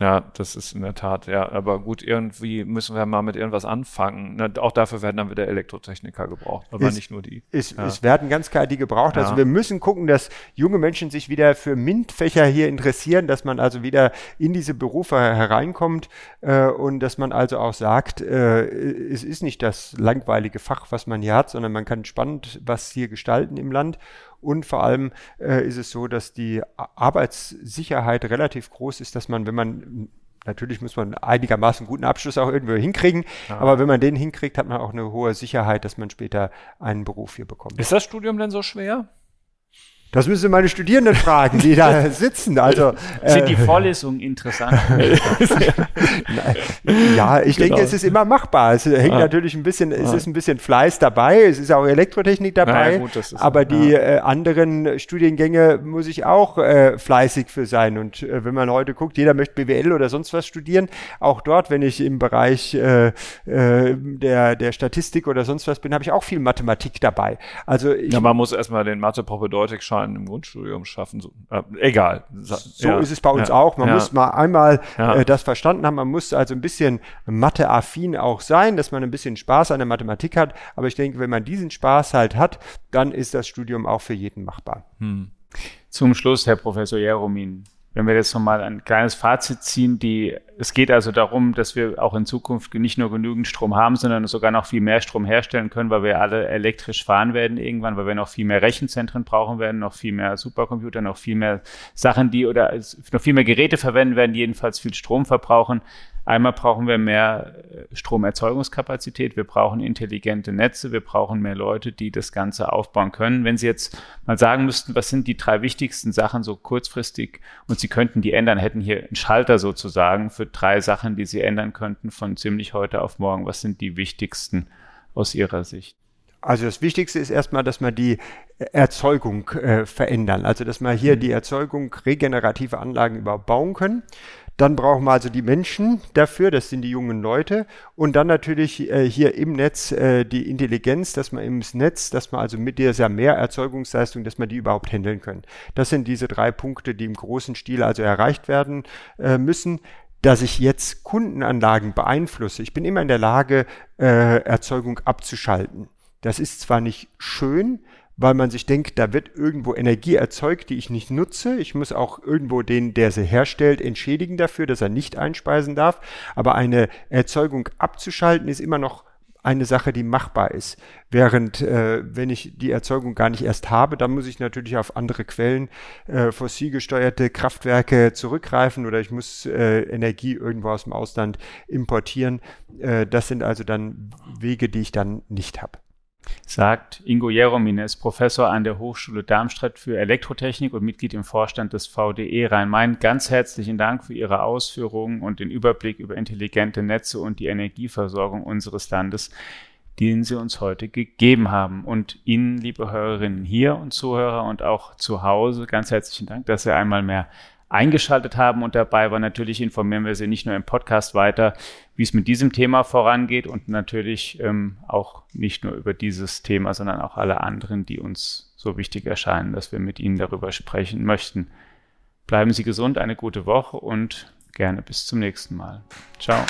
Ja, das ist in der Tat, ja. Aber gut, irgendwie müssen wir mal mit irgendwas anfangen. Na, auch dafür werden dann wieder Elektrotechniker gebraucht, aber es, nicht nur die. Es, ja. es werden ganz klar die gebraucht. Also ja. wir müssen gucken, dass junge Menschen sich wieder für MINT-Fächer hier interessieren, dass man also wieder in diese Berufe hereinkommt äh, und dass man also auch sagt, äh, es ist nicht das langweilige Fach, was man hier hat, sondern man kann spannend was hier gestalten im Land. Und vor allem äh, ist es so, dass die Arbeitssicherheit relativ groß ist, dass man, wenn man Natürlich muss man einigermaßen guten Abschluss auch irgendwo hinkriegen, ja. aber wenn man den hinkriegt, hat man auch eine hohe Sicherheit, dass man später einen Beruf hier bekommt. Ist das Studium denn so schwer? Das müssen meine Studierenden fragen, die da sitzen. Also, Sind äh, die Vorlesungen interessant? ja, ich genau. denke, es ist immer machbar. Es hängt ah. natürlich ein bisschen, es ah. ist ein bisschen Fleiß dabei, es ist auch Elektrotechnik dabei, ja, gut, ist, aber die ja. äh, anderen Studiengänge muss ich auch äh, fleißig für sein. Und äh, wenn man heute guckt, jeder möchte BWL oder sonst was studieren, auch dort, wenn ich im Bereich äh, der, der Statistik oder sonst was bin, habe ich auch viel Mathematik dabei. Also ich, ja, man muss erstmal den Mathe-Propedeutik schauen Führerschein im Grundstudium schaffen. So, äh, egal. So ja. ist es bei uns ja. auch. Man ja. muss mal einmal äh, das verstanden haben. Man muss also ein bisschen Mathe-affin auch sein, dass man ein bisschen Spaß an der Mathematik hat. Aber ich denke, wenn man diesen Spaß halt hat, dann ist das Studium auch für jeden machbar. Hm. Zum Schluss, Herr Professor Jeromin, wenn wir jetzt nochmal ein kleines Fazit ziehen, die, es geht also darum, dass wir auch in Zukunft nicht nur genügend Strom haben, sondern sogar noch viel mehr Strom herstellen können, weil wir alle elektrisch fahren werden irgendwann, weil wir noch viel mehr Rechenzentren brauchen werden, noch viel mehr Supercomputer, noch viel mehr Sachen, die oder noch viel mehr Geräte verwenden werden, jedenfalls viel Strom verbrauchen. Einmal brauchen wir mehr äh, Stromerzeugungskapazität, wir brauchen intelligente Netze, wir brauchen mehr Leute, die das Ganze aufbauen können. Wenn Sie jetzt mal sagen müssten, was sind die drei wichtigsten Sachen so kurzfristig und Sie könnten die ändern, hätten hier einen Schalter sozusagen für drei Sachen, die Sie ändern könnten von ziemlich heute auf morgen. Was sind die wichtigsten aus Ihrer Sicht? Also das Wichtigste ist erstmal, dass man die Erzeugung äh, verändern. Also dass man hier mhm. die Erzeugung regenerative Anlagen überhaupt bauen können. Dann brauchen wir also die Menschen dafür, das sind die jungen Leute. Und dann natürlich äh, hier im Netz äh, die Intelligenz, dass man im Netz, dass man also mit dieser Mehrerzeugungsleistung, dass man die überhaupt handeln können. Das sind diese drei Punkte, die im großen Stil also erreicht werden äh, müssen dass ich jetzt Kundenanlagen beeinflusse. Ich bin immer in der Lage, äh, Erzeugung abzuschalten. Das ist zwar nicht schön, weil man sich denkt, da wird irgendwo Energie erzeugt, die ich nicht nutze. Ich muss auch irgendwo den, der sie herstellt, entschädigen dafür, dass er nicht einspeisen darf. Aber eine Erzeugung abzuschalten ist immer noch eine Sache, die machbar ist. Während äh, wenn ich die Erzeugung gar nicht erst habe, dann muss ich natürlich auf andere Quellen, äh, fossilgesteuerte Kraftwerke zurückgreifen oder ich muss äh, Energie irgendwo aus dem Ausland importieren. Äh, das sind also dann Wege, die ich dann nicht habe sagt Ingo Jeromin. Er ist Professor an der Hochschule Darmstadt für Elektrotechnik und Mitglied im Vorstand des VDE Rhein-Main. Ganz herzlichen Dank für Ihre Ausführungen und den Überblick über intelligente Netze und die Energieversorgung unseres Landes, den Sie uns heute gegeben haben. Und Ihnen, liebe Hörerinnen hier und Zuhörer und auch zu Hause, ganz herzlichen Dank, dass Sie einmal mehr eingeschaltet haben und dabei war. Natürlich informieren wir Sie nicht nur im Podcast weiter, wie es mit diesem Thema vorangeht und natürlich ähm, auch nicht nur über dieses Thema, sondern auch alle anderen, die uns so wichtig erscheinen, dass wir mit Ihnen darüber sprechen möchten. Bleiben Sie gesund, eine gute Woche und gerne bis zum nächsten Mal. Ciao.